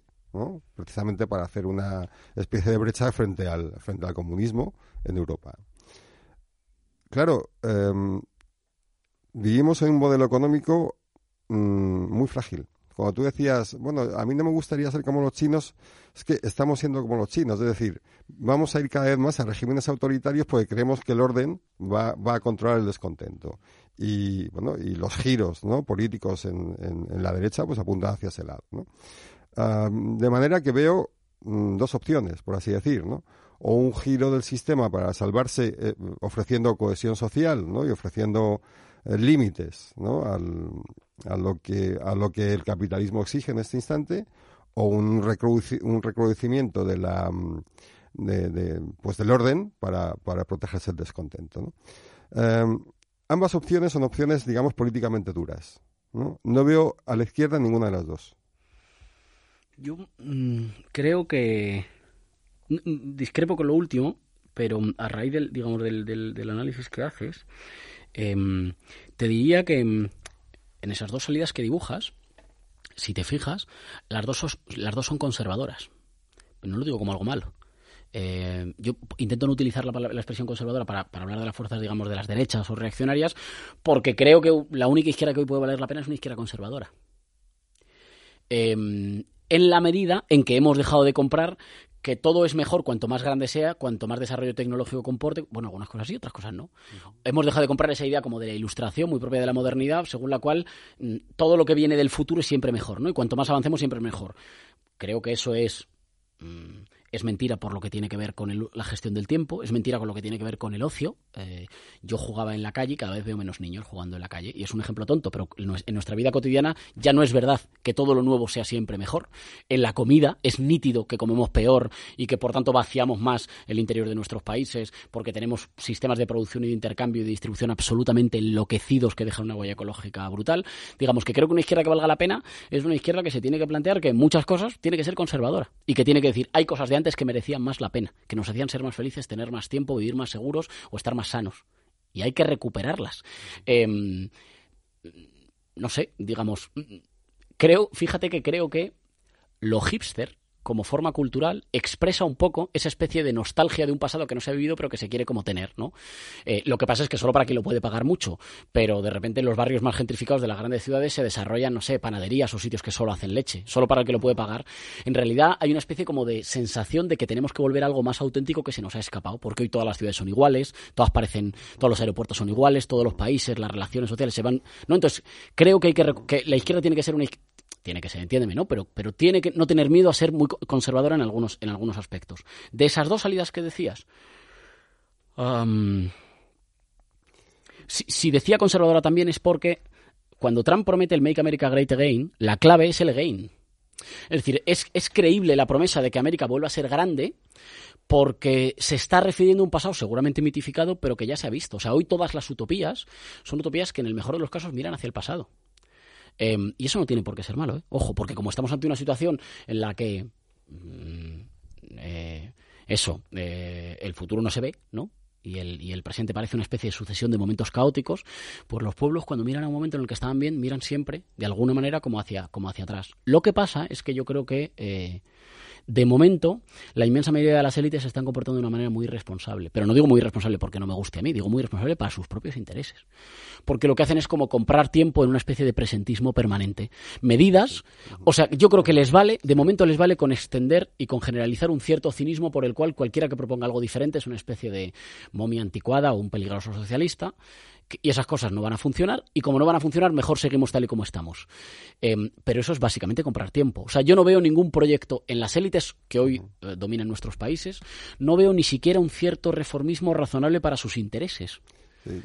precisamente para hacer una especie de brecha frente al, frente al comunismo en Europa. Claro, em, vivimos en un modelo económico mm, muy frágil. Cuando tú decías, bueno, a mí no me gustaría ser como los chinos, es que estamos siendo como los chinos, es decir, vamos a ir cada vez más a regímenes autoritarios porque creemos que el orden va, va a controlar el descontento. Y, bueno, y los giros ¿no? políticos en, en, la derecha pues apuntan hacia ese lado. de manera que veo mm, dos opciones, por así decir, ¿no? O un giro del sistema para salvarse eh, ofreciendo cohesión social, ¿no? Y ofreciendo eh, límites, ¿no? Al, a lo que a lo que el capitalismo exige en este instante o un, un recrudecimiento de la mm, de, pues del orden para, para protegerse el descontento ¿no? Em, ambas opciones son opciones digamos políticamente duras ¿no? no veo a la izquierda ninguna de las dos yo mm, creo que discrepo con lo último pero a raíz del digamos del, del, análisis que haces em, te diría que en esas dos salidas que dibujas, si te fijas, las dos, son, conservadoras. No lo digo como algo malo. Eh, yo intento no utilizar la, la expresión conservadora para, hablar de las fuerzas, digamos, de las derechas o reaccionarias, porque creo que la única izquierda que hoy puede valer la pena es una izquierda conservadora. Eh, en la medida en que hemos dejado de comprar que todo es mejor cuanto más grande sea, cuanto más desarrollo tecnológico comporte. Bueno, algunas cosas sí, otras cosas no. Hemos dejado de comprar esa idea como de la ilustración muy propia de la modernidad, según la cual mm, todo lo que viene del futuro es siempre mejor, ¿no? Y cuanto más avancemos siempre mejor. Creo que eso es mm, es mentira por lo que tiene que ver con la gestión del tiempo, es mentira con lo que tiene que ver con el ocio. Eh, yo jugaba en la calle y cada vez veo menos niños jugando en la calle. Y es un ejemplo tonto, pero en nuestra vida cotidiana ya no es verdad que todo lo nuevo sea siempre mejor. En la comida es nítido que comemos peor y que por tanto vaciamos más el interior de nuestros países porque tenemos sistemas de producción y de intercambio y de distribución absolutamente enloquecidos que dejan una huella ecológica brutal. Digamos que creo que una izquierda que valga la pena es una izquierda que se tiene que plantear que muchas cosas tiene que ser conservadora y que tiene que decir hay cosas de que merecían más la pena, que nos hacían ser más felices, tener más tiempo, vivir más seguros o estar más sanos. Y hay que recuperarlas. Em, no sé, digamos, creo, fíjate que creo que lo hipster como forma cultural expresa un poco esa especie de nostalgia de un pasado que no se ha vivido pero que se quiere como tener, ¿no? Eh, lo que pasa es que solo para quien lo puede pagar mucho, pero de repente en los barrios más gentrificados de las grandes ciudades se desarrollan, no sé, panaderías o sitios que solo hacen leche, solo para el que lo puede pagar. En realidad hay una especie como de sensación de que tenemos que volver algo más auténtico que se nos ha escapado, porque hoy todas las ciudades son iguales, todas parecen, todos los aeropuertos son iguales, todos los países, las relaciones sociales se van, ¿no? Entonces, creo que hay que, que la izquierda tiene que ser una tiene que ser, entiéndeme, ¿no? Pero, pero tiene que no tener miedo a ser muy conservadora en algunos, en algunos aspectos. De esas dos salidas que decías, si, decía conservadora también es porque cuando Trump promete el Make America Great Again, la clave es el again. Es decir, es, es creíble la promesa de que América vuelva a ser grande porque se está refiriendo a un pasado seguramente mitificado, pero que ya se ha visto. O sea, hoy todas las utopías son utopías que en el mejor de los casos miran hacia el pasado. Em, y eso no tiene por qué ser malo, ¿eh? Ojo, porque como estamos ante una situación en la que mm, eh, eso, eh, el futuro no se ve, ¿no? Y el, y el, presente parece una especie de sucesión de momentos caóticos, pues los pueblos cuando miran a un momento en el que estaban bien, miran siempre, de alguna manera, como hacia, como hacia atrás. Lo que pasa es que yo creo que de momento, la inmensa mayoría de las élites se están comportando de una manera muy irresponsable. Pero no digo muy irresponsable porque no me guste a mí, digo muy irresponsable para sus propios intereses. Porque lo que hacen es como comprar tiempo en una especie de presentismo permanente. Medidas, o sea, yo creo que les vale, de momento les vale con extender y con generalizar un cierto cinismo por el cual cualquiera que proponga algo diferente es una especie de momia anticuada o un peligroso socialista y esas cosas no van a funcionar y como no van a funcionar mejor seguimos tal y como estamos. Em, pero eso es básicamente comprar tiempo. O sea, yo no veo ningún proyecto en las élites que hoy eh, dominan nuestros países, no veo ni siquiera un cierto reformismo razonable para sus intereses.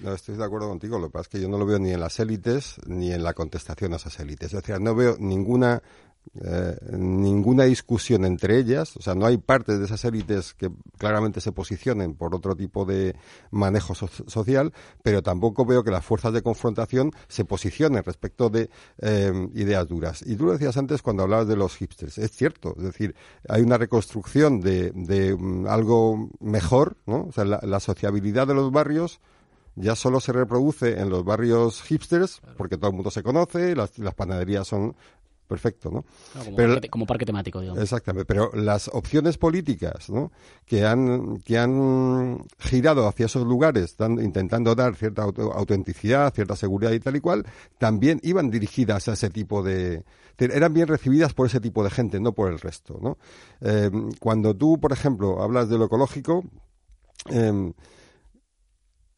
no, estoy de acuerdo contigo. Lo que pasa es que yo no lo veo ni en las élites ni en la contestación a esas élites. Es decir, no veo ninguna eh, ninguna discusión entre ellas, o sea, no hay partes de esas élites que claramente se posicionen por otro tipo de manejo social, pero tampoco veo que las fuerzas de confrontación se posicionen respecto de eh, ideas duras. Y tú lo decías antes cuando hablabas de los hipsters, es cierto, es decir, hay una reconstrucción de, de um, algo mejor, ¿no? O sea, la, sociabilidad de los barrios ya solo se reproduce en los barrios hipsters, porque todo el mundo se conoce, las, las panaderías son perfecto, ¿no? Como, Pero- parque, como parque temático, digamos. Exactamente, pero las opciones políticas ¿no? que, han, que han girado hacia esos lugares, dan- intentando dar cierta auto- autenticidad, cierta seguridad y tal y cual, también iban dirigidas a ese tipo de... Eran bien recibidas por ese tipo de gente, no por el resto. ¿no? Eh, cuando tú, por ejemplo, hablas de lo ecológico, em,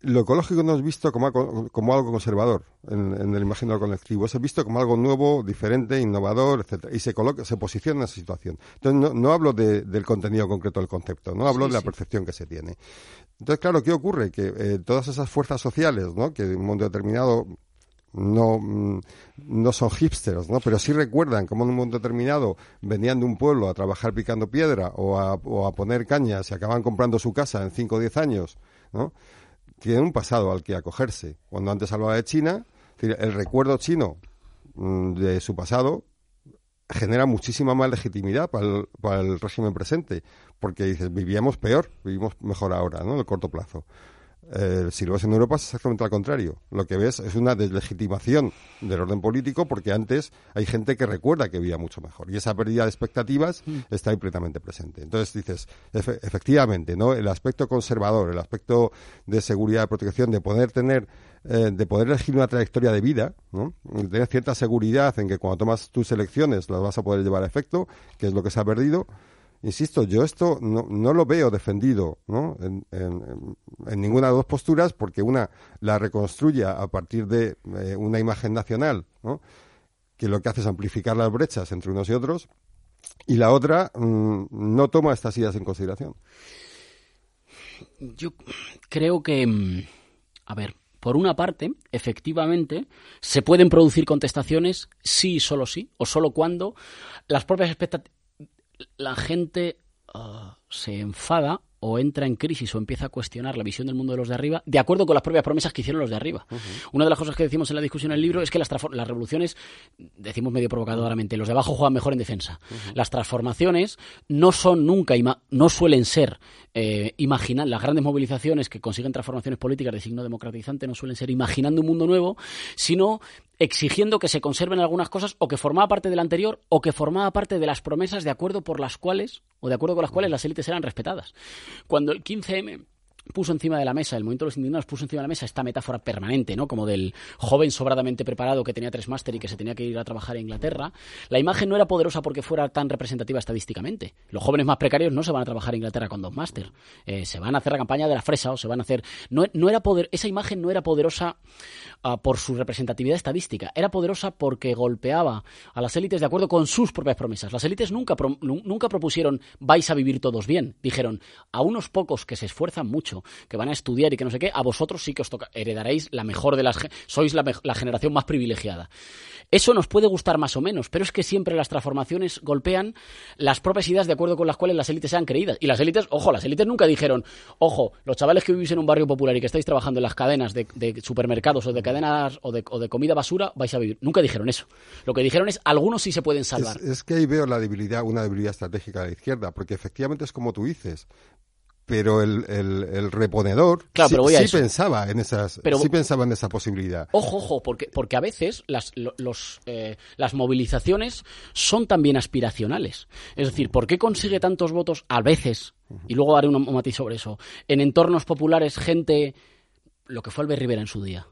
lo ecológico no es visto como, algo- como algo conservador en, en el imaginario colectivo, es visto como algo nuevo, diferente, innovador, etcétera, y se coloca, se posiciona en esa situación. Entonces no, no hablo de- del contenido concreto del concepto, no hablo Sí, de la sí. percepción que se tiene. Entonces, claro, ¿qué ocurre? Que eh, todas esas fuerzas sociales, ¿no? que en un mundo determinado no, mm, no son hipsters, ¿no? Pero sí recuerdan cómo en un momento determinado venían de un pueblo a trabajar picando piedra o a, o a poner cañas y acaban comprando su casa en 5 o 10 años, ¿no? Tienen un pasado al que acogerse. Cuando antes hablaba de China, el recuerdo chino mm, de su pasado genera muchísima más legitimidad para el, para el régimen presente, porque dices, vivíamos peor, vivimos mejor ahora, ¿no? En el corto plazo. Eh, si lo ves en Europa es exactamente al contrario. Lo que ves es una deslegitimación del orden político porque antes hay gente que recuerda que vivía mucho mejor y esa pérdida de expectativas está ahí plenamente presente. Entonces dices, efe- efectivamente, ¿no? El aspecto conservador, el aspecto de seguridad, de protección, de poder tener, eh, de poder elegir una trayectoria de vida, ¿no? Tener cierta seguridad en que cuando tomas tus elecciones las vas a poder llevar a efecto, que es lo que se ha perdido. Insisto, yo esto no, no lo veo defendido en, ninguna de las dos posturas porque una la reconstruye a partir de eh, una imagen nacional ¿no? que lo que hace es amplificar las brechas entre unos y otros y la otra mm, no toma estas ideas en consideración. Yo creo que, mm, a ver, por una parte, efectivamente, se pueden producir contestaciones sí y solo sí, o solo cuando las propias expectativas, la gente ah, se enfada o entra en crisis o empieza a cuestionar la visión del mundo de los de arriba, de acuerdo con las propias promesas que hicieron los de arriba. Una de las cosas que decimos en la discusión del libro es que las, las revoluciones, decimos medio provocadoramente, los de abajo juegan mejor en defensa. Las transformaciones no son nunca, no suelen ser eh, imaginar las grandes movilizaciones que consiguen transformaciones políticas de signo democratizante no suelen ser imaginando un mundo nuevo, sino exigiendo que se conserven algunas cosas o que formaba parte del anterior o que formaba parte de las promesas de acuerdo por las cuales o de acuerdo con las cuales las élites eran respetadas. Cuando el 15M puso encima de la mesa, el movimiento de los indignados puso encima de la mesa esta metáfora permanente, ¿no? Como del joven sobradamente preparado que tenía tres máster y que se tenía que ir a trabajar a Inglaterra. La imagen no era poderosa porque fuera tan representativa estadísticamente. Los jóvenes más precarios no se van a trabajar a Inglaterra con dos máster. Eh, se van a hacer la campaña de la fresa o se van a hacer... No, no era poder... Esa imagen no era poderosa ah, por su representatividad estadística. Era poderosa porque golpeaba a las élites de acuerdo con sus propias promesas. Las élites nunca, pro- nu- nunca propusieron vais a vivir todos bien. Dijeron a unos pocos que se esfuerzan mucho, que van a estudiar y que no sé qué, a vosotros sí que os toca, heredaréis la mejor de las... Sois la, la generación más privilegiada. Eso nos puede gustar más o menos, pero es que siempre las transformaciones golpean las propias ideas de acuerdo con las cuales las élites sean creídas. Y las élites, ojo, las élites nunca dijeron, ojo, los chavales que vivís en un barrio popular y que estáis trabajando en las cadenas de, de supermercados o de cadenas o de, o de comida basura, vais a vivir. Nunca dijeron eso. Lo que dijeron es, algunos sí se pueden salvar. Es, es que ahí veo la debilidad, una debilidad estratégica de la izquierda, porque efectivamente es como tú dices. Pero el, el, el reponedor Claro, sí, pero voy a sí eso. pensaba en esas, Pero- sí pensaba en esa posibilidad. Ojo, ojo, porque, porque a veces las, lo- los, eh, las movilizaciones son también aspiracionales. Es decir, ¿por qué consigue tantos votos a veces, y luego haré un, un matiz sobre eso, en entornos populares gente, lo que fue Albert Rivera en su día?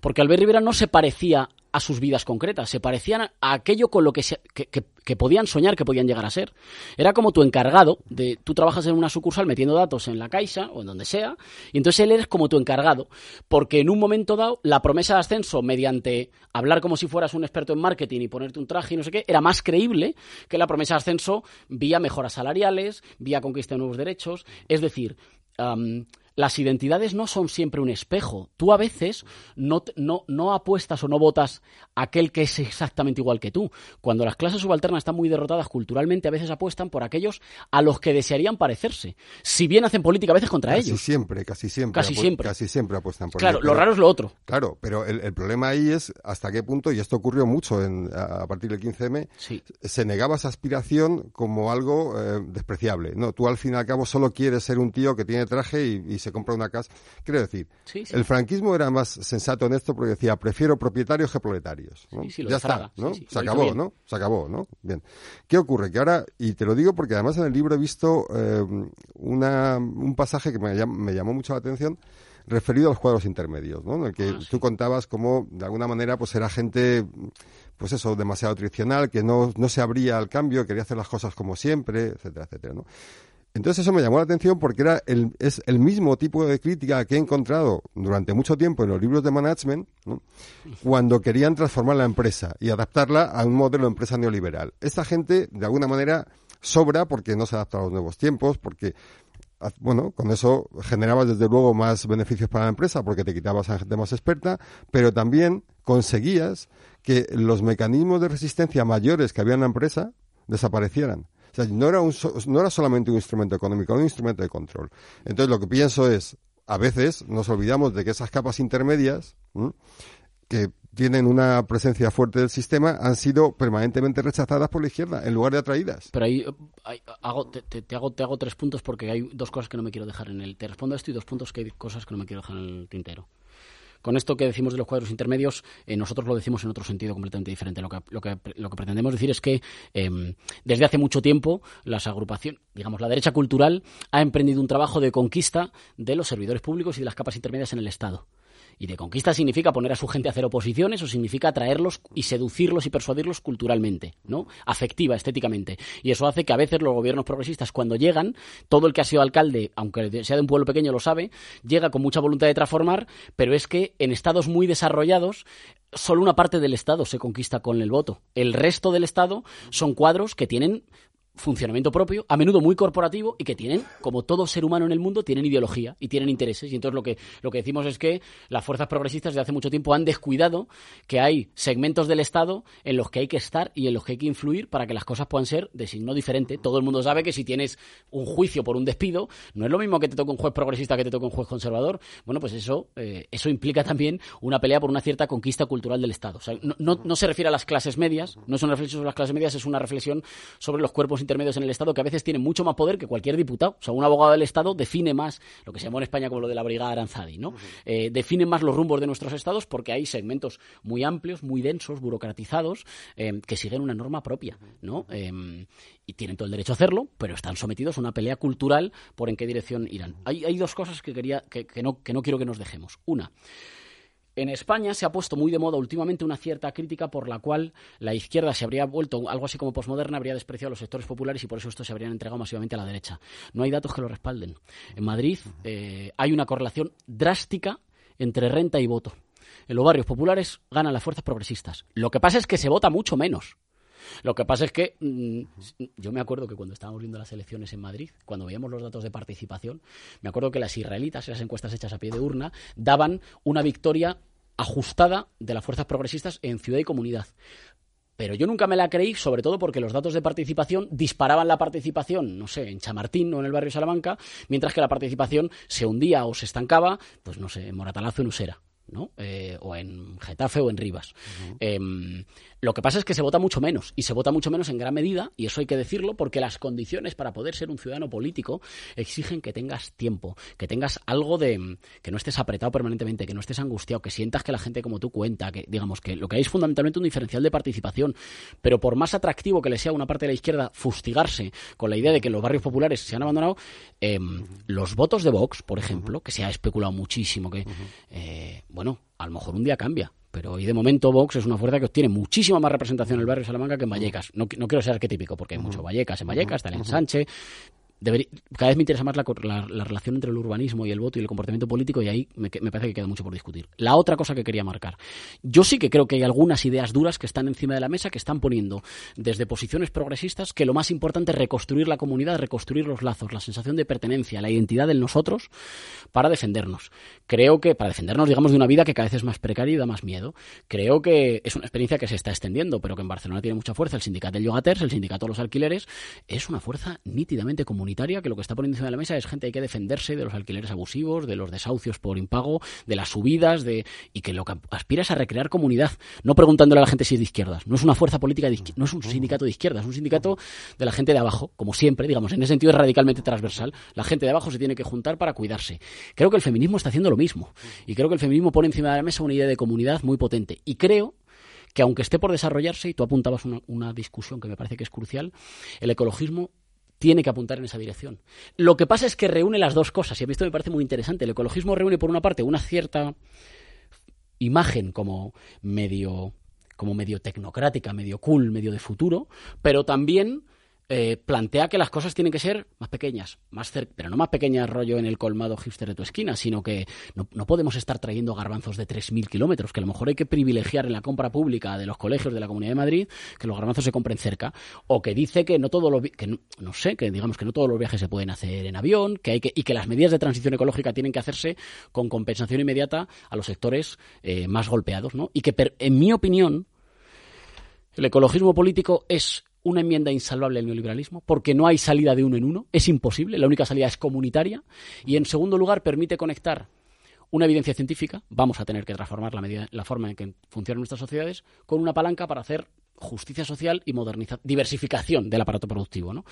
Porque Albert Rivera no se parecía a sus vidas concretas, se parecían a aquello con lo que, se- que, que- que podían soñar que podían llegar a ser. Era como tu encargado, de tú trabajas en una sucursal metiendo datos en la caixa o en donde sea, y entonces él eres como tu encargado, porque en un momento dado la promesa de ascenso mediante hablar como si fueras un experto en marketing y ponerte un traje y no sé qué, era más creíble que la promesa de ascenso vía mejoras salariales, vía conquista de nuevos derechos, es decir, las identidades no son siempre un espejo. Tú a veces no, no, no apuestas o no votas a aquel que es exactamente igual que tú. Cuando las clases subalternas están muy derrotadas culturalmente, a veces apuestan por aquellos a los que desearían parecerse. Si bien hacen política a veces contra Casi ellos. siempre, casi siempre. Casi siempre. Casi siempre apuestan por Claro, lo raro es lo otro. Claro, pero el, el problema ahí es hasta qué punto, y esto ocurrió mucho en, a, a partir del 15M, Sí. se negaba esa aspiración como algo eh, despreciable. No, tú al fin y al cabo solo quieres ser un tío que tiene traje y, y se compra una casa. Quiero decir, Sí, sí. el franquismo era más sensato en esto porque decía, prefiero propietarios que proletarios. ¿no? Sí, ya está, ¿no? se acabó. ¿no? Se acabó, ¿no? Bien. ¿Qué ocurre? Que ahora, y te lo digo porque además en el libro he visto eh, una, un pasaje que me, llam- me llamó mucho la atención referido a los cuadros intermedios, ¿no? En el que Ah, sí. tú contabas cómo, de alguna manera, pues era gente, pues eso, demasiado tradicional, que no, no se abría al cambio, quería hacer las cosas como siempre, etcétera, etcétera, ¿no? Entonces eso me llamó la atención porque era el, es el mismo tipo de crítica que he encontrado durante mucho tiempo en los libros de management, cuando querían transformar la empresa y adaptarla a un modelo de empresa neoliberal. Esta gente, de alguna manera, sobra porque no se adapta a los nuevos tiempos, porque bueno, con eso generabas desde luego más beneficios para la empresa porque te quitabas a gente más experta, pero también conseguías que los mecanismos de resistencia mayores que había en la empresa desaparecieran. O sea, no era, un no era solamente un instrumento económico, era un instrumento de control. Entonces, lo que pienso es, a veces nos olvidamos de que esas capas intermedias, que tienen una presencia fuerte del sistema, han sido permanentemente rechazadas por la izquierda, en lugar de atraídas. Pero ahí, te hago, te hago tres puntos porque hay dos cosas que no me quiero dejar en el... Te respondo a esto y dos puntos que hay cosas que no me quiero dejar en el tintero. Con esto que decimos de los cuadros intermedios, eh, nosotros lo decimos en otro sentido completamente diferente. Lo que, lo que, lo que pretendemos decir es que eh, desde hace mucho tiempo las agrupaciones, digamos, la derecha cultural ha emprendido un trabajo de conquista de los servidores públicos y de las capas intermedias en el Estado. Y de conquista significa poner a su gente a hacer oposiciones o significa atraerlos y seducirlos y persuadirlos culturalmente, ¿no? Afectiva, estéticamente. Y eso hace que a veces los gobiernos progresistas, cuando llegan, todo el que ha sido alcalde, aunque sea de un pueblo pequeño, lo sabe, llega con mucha voluntad de transformar, pero es que en estados muy desarrollados solo una parte del Estado se conquista con el voto. El resto del Estado son cuadros que tienen funcionamiento propio, a menudo muy corporativo y que tienen, como todo ser humano en el mundo, tienen ideología y tienen intereses. Y entonces lo que, lo que decimos es que las fuerzas progresistas de hace mucho tiempo han descuidado que hay segmentos del Estado en los que hay que estar y en los que hay que influir para que las cosas puedan ser de signo diferente. Todo el mundo sabe que si tienes un juicio por un despido, no es lo mismo que te toque un juez progresista que te toque un juez conservador. Bueno, pues eso, eh, eso implica también una pelea por una cierta conquista cultural del Estado. O sea, no, no, no se refiere a las clases medias, no es una reflexión sobre las clases medias, es una reflexión sobre los cuerpos intermedios en el Estado que a veces tienen mucho más poder que cualquier diputado. O sea, un abogado del Estado define más lo que se llamó en España como lo de la brigada Aranzadi, ¿no? Eh, define más los rumbos de nuestros estados porque hay segmentos muy amplios, muy densos, burocratizados, eh, que siguen una norma propia, ¿no? Eh, y tienen todo el derecho a hacerlo, pero están sometidos a una pelea cultural por en qué dirección irán. Hay, hay dos cosas que quería que, que no, que no quiero que nos dejemos. Una, en España se ha puesto muy de moda últimamente una cierta crítica por la cual la izquierda se habría vuelto algo así como posmoderna, habría despreciado a los sectores populares y por eso estos se habrían entregado masivamente a la derecha. No hay datos que lo respalden. En Madrid eh, hay una correlación drástica entre renta y voto. En los barrios populares ganan las fuerzas progresistas. Lo que pasa es que se vota mucho menos. Lo que pasa es que mm, yo me acuerdo que cuando estábamos viendo las elecciones en Madrid, cuando veíamos los datos de participación, me acuerdo que las israelitas, esas encuestas hechas a pie de urna, daban una victoria ajustada de las fuerzas progresistas en ciudad y comunidad. Pero yo nunca me la creí, sobre todo porque los datos de participación disparaban la participación, no sé, en Chamartín o en el barrio Salamanca, mientras que la participación se hundía o se estancaba, pues no sé, en Moratalazo, en Usera. ¿no? Eh, o en Getafe o en Rivas. Eh, lo que pasa es que se vota mucho menos y se vota mucho menos en gran medida, y eso hay que decirlo, porque las condiciones para poder ser un ciudadano político exigen que tengas tiempo, que tengas algo de que no estés apretado permanentemente, que no estés angustiado, que sientas que la gente como tú cuenta, que digamos que lo que hay es fundamentalmente un diferencial de participación, pero por más atractivo que le sea a una parte de la izquierda fustigarse con la idea de que los barrios populares se han abandonado, eh, los votos de Vox, por ejemplo, que se ha especulado muchísimo, que eh, bueno, a lo mejor un día cambia. Pero hoy de momento Vox es una fuerza que obtiene muchísima más representación en el barrio de Salamanca que en Vallecas. No, no quiero ser arquetípico, porque hay mucho Vallecas en Vallecas, está en Sánchez. Cada vez me interesa más la, relación entre el urbanismo y el voto y el comportamiento político y ahí me parece que queda mucho por discutir. La otra cosa que quería marcar. Yo sí que creo que hay algunas ideas duras que están encima de la mesa que están poniendo desde posiciones progresistas que lo más importante es reconstruir la comunidad, reconstruir los lazos, la sensación de pertenencia, la identidad del nosotros para defendernos. Creo que, para defendernos, digamos, de una vida que cada vez es más precaria y da más miedo. Creo que es una experiencia que se está extendiendo, pero que en Barcelona tiene mucha fuerza. El sindicato del Yogaters, el sindicato de los alquileres, es una fuerza nítidamente comunitaria que lo que está poniendo encima de la mesa es gente que hay que defenderse de los alquileres abusivos, de los desahucios por impago, de las subidas, de y que lo que aspira es a recrear comunidad, no preguntándole a la gente si es de izquierdas. No es una fuerza política, de no es un sindicato de izquierdas, es un sindicato de la gente de abajo, como siempre, digamos, en ese sentido es radicalmente transversal. La gente de abajo se tiene que juntar para cuidarse. Creo que el feminismo está haciendo lo mismo y creo que el feminismo pone encima de la mesa una idea de comunidad muy potente y creo que aunque esté por desarrollarse, y tú apuntabas una, una discusión que me parece que es crucial, el ecologismo tiene que apuntar en esa dirección. Lo que pasa es que reúne las dos cosas, y a mí esto me parece muy interesante. El ecologismo reúne, por una parte, una cierta imagen como medio como medio tecnocrática, medio cool, medio de futuro, pero también eh, plantea que las cosas tienen que ser más pequeñas, más pero no más pequeñas rollo en el colmado hipster de tu esquina, sino que no, podemos estar trayendo garbanzos de 3.000 kilómetros, que a lo mejor hay que privilegiar en la compra pública de los colegios de la Comunidad de Madrid que los garbanzos se compren cerca, o que dice que no todos los que no, sé, que digamos que no todos los viajes se pueden hacer en avión, que hay que y que las medidas de transición ecológica tienen que hacerse con compensación inmediata a los sectores eh, más golpeados, ¿no? Y que en mi opinión el ecologismo político es una enmienda insalvable al neoliberalismo, porque no hay salida de uno en uno, es imposible, la única salida es comunitaria, y en segundo lugar permite conectar una evidencia científica, vamos a tener que transformar la, medida, la forma en que funcionan nuestras sociedades, con una palanca para hacer justicia social y diversificación del aparato productivo. ¿no?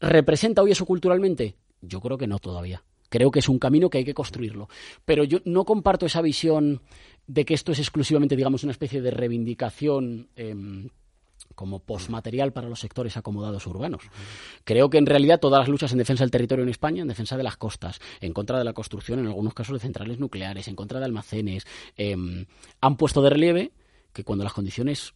¿Representa hoy eso culturalmente? Yo creo que no todavía. Creo que es un camino que hay que construirlo. Pero yo no comparto esa visión de que esto es exclusivamente, digamos, una especie de reivindicación. Em, como posmaterial para los sectores acomodados urbanos. Creo que en realidad todas las luchas en defensa del territorio en España, en defensa de las costas, en contra de la construcción, en algunos casos de centrales nucleares, en contra de almacenes, em, han puesto de relieve que cuando las condiciones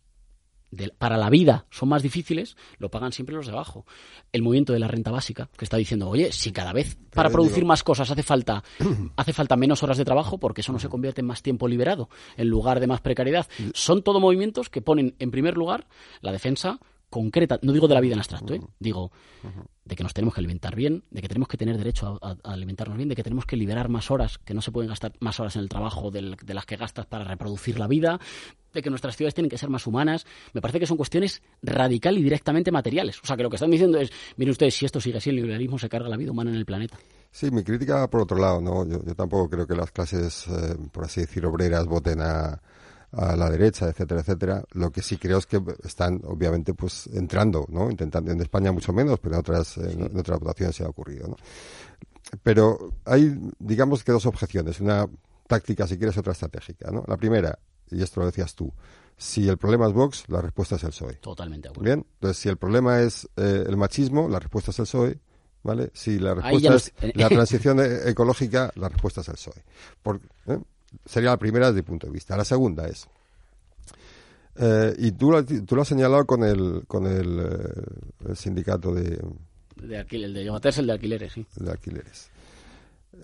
para la vida son más difíciles, lo pagan siempre los de abajo. El movimiento de la renta básica, que está diciendo, oye, si cada vez para producir más cosas hace falta, hace falta menos horas de trabajo, porque eso no se convierte en más tiempo liberado, en lugar de más precariedad. Son todo movimientos que ponen en primer lugar la defensa concreta, no digo de la vida en abstracto, ¿eh? digo de que nos tenemos que alimentar bien, de que tenemos que tener derecho a, alimentarnos bien, de que tenemos que liberar más horas, que no se pueden gastar más horas en el trabajo de las que gastas para reproducir la vida, de que nuestras ciudades tienen que ser más humanas. Me parece que son cuestiones radical y directamente materiales. O sea, que lo que están diciendo es, miren ustedes, si esto sigue así, el liberalismo se carga la vida humana en el planeta. Sí, mi crítica por otro lado, ¿no? Yo, tampoco creo que las clases, eh, por así decir, obreras voten a a la derecha, etcétera, etcétera. Lo que sí creo es que están, obviamente, pues entrando, ¿no? Intentando, en España mucho menos, pero en otras, en otras votaciones se ha ocurrido, ¿no? Pero hay, digamos que dos objeciones, una táctica, si quieres, otra estratégica, ¿no? La primera, y esto lo decías tú, si el problema es Vox, la respuesta es el PSOE. Totalmente. Bien, entonces si el problema es eh, el machismo, la respuesta es el PSOE. ¿Vale? Si la respuesta es la transición e-, ecológica, la respuesta es el PSOE. Por, ¿eh? Sería la primera desde mi punto de vista. La segunda es, eh, y tú lo, tú lo has señalado con el, con el, eh, sindicato de... De alquiler, de el de alquileres, sí. De alquileres.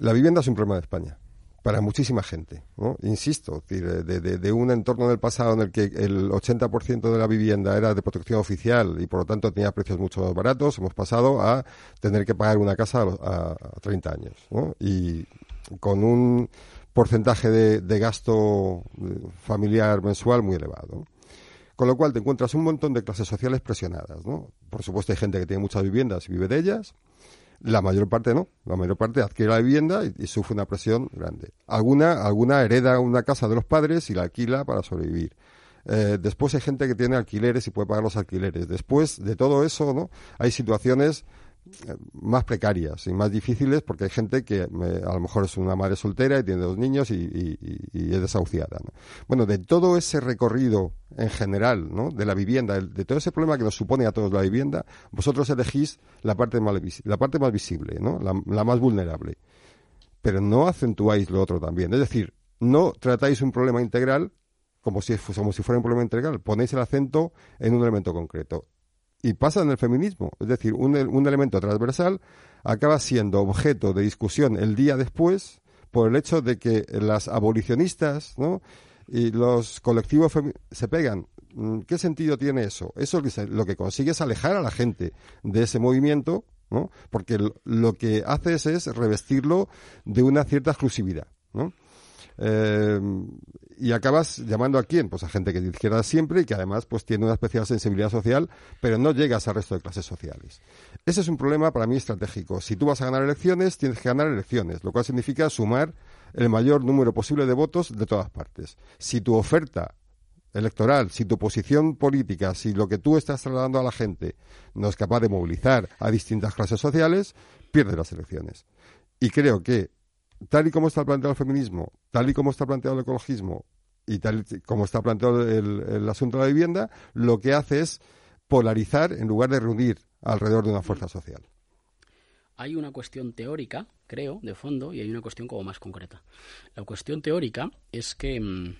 La vivienda es un problema de España para muchísima gente. ¿no? Insisto, de, de, de, un entorno del pasado en el que el 80% de la vivienda era de protección oficial y por lo tanto tenía precios mucho más baratos, hemos pasado a tener que pagar una casa a, a 30 años. ¿no? Y con un porcentaje de, gasto eh, familiar mensual muy elevado. Con lo cual te encuentras un montón de clases sociales presionadas. ¿no? Por supuesto hay gente que tiene muchas viviendas y vive de ellas. La mayor parte no. La mayor parte adquiere la vivienda y, sufre una presión grande. Alguna, alguna hereda una casa de los padres y la alquila para sobrevivir. Eh, después hay gente que tiene alquileres y puede pagar los alquileres. Después de todo eso, ¿no? Hay situaciones más precarias y más difíciles porque hay gente que a lo mejor es una madre soltera y tiene dos niños y, es desahuciada. Bueno, de todo ese recorrido en general ¿no? de la vivienda, de todo ese problema que nos supone a todos la vivienda, vosotros elegís la parte más, la parte más visible, ¿no? la, más vulnerable. Pero no acentuáis lo otro también. Es decir, no tratáis un problema integral como si, como si fuera un problema integral. Ponéis el acento en un elemento concreto y pasa en el feminismo. Es decir, un, un, elemento transversal acaba siendo objeto de discusión el día después por el hecho de que las abolicionistas ¿no? y los colectivos se pegan. Mm, ¿Qué sentido tiene eso? Eso lo que, lo que consigue es alejar a la gente de ese movimiento, ¿no? porque lo, que haces es revestirlo de una cierta exclusividad. ¿no? Eh, y acabas llamando a quién? Pues a gente que es de izquierda siempre y que además pues tiene una especial sensibilidad social, pero no llegas al resto de clases sociales. Ese es un problema para mí estratégico. Si tú vas a ganar elecciones, tienes que ganar elecciones, lo cual significa sumar el mayor número posible de votos de todas partes. Si tu oferta electoral, si tu posición política, si lo que tú estás trasladando a la gente no es capaz de movilizar a distintas clases sociales, pierdes las elecciones. Y creo que, tal y como está planteado el feminismo, tal y como está planteado el ecologismo y tal y como está planteado el, asunto de la vivienda, lo que hace es polarizar en lugar de reunir alrededor de una fuerza social. Hay una cuestión teórica, creo, de fondo, y hay una cuestión como más concreta. La cuestión teórica es que, mm,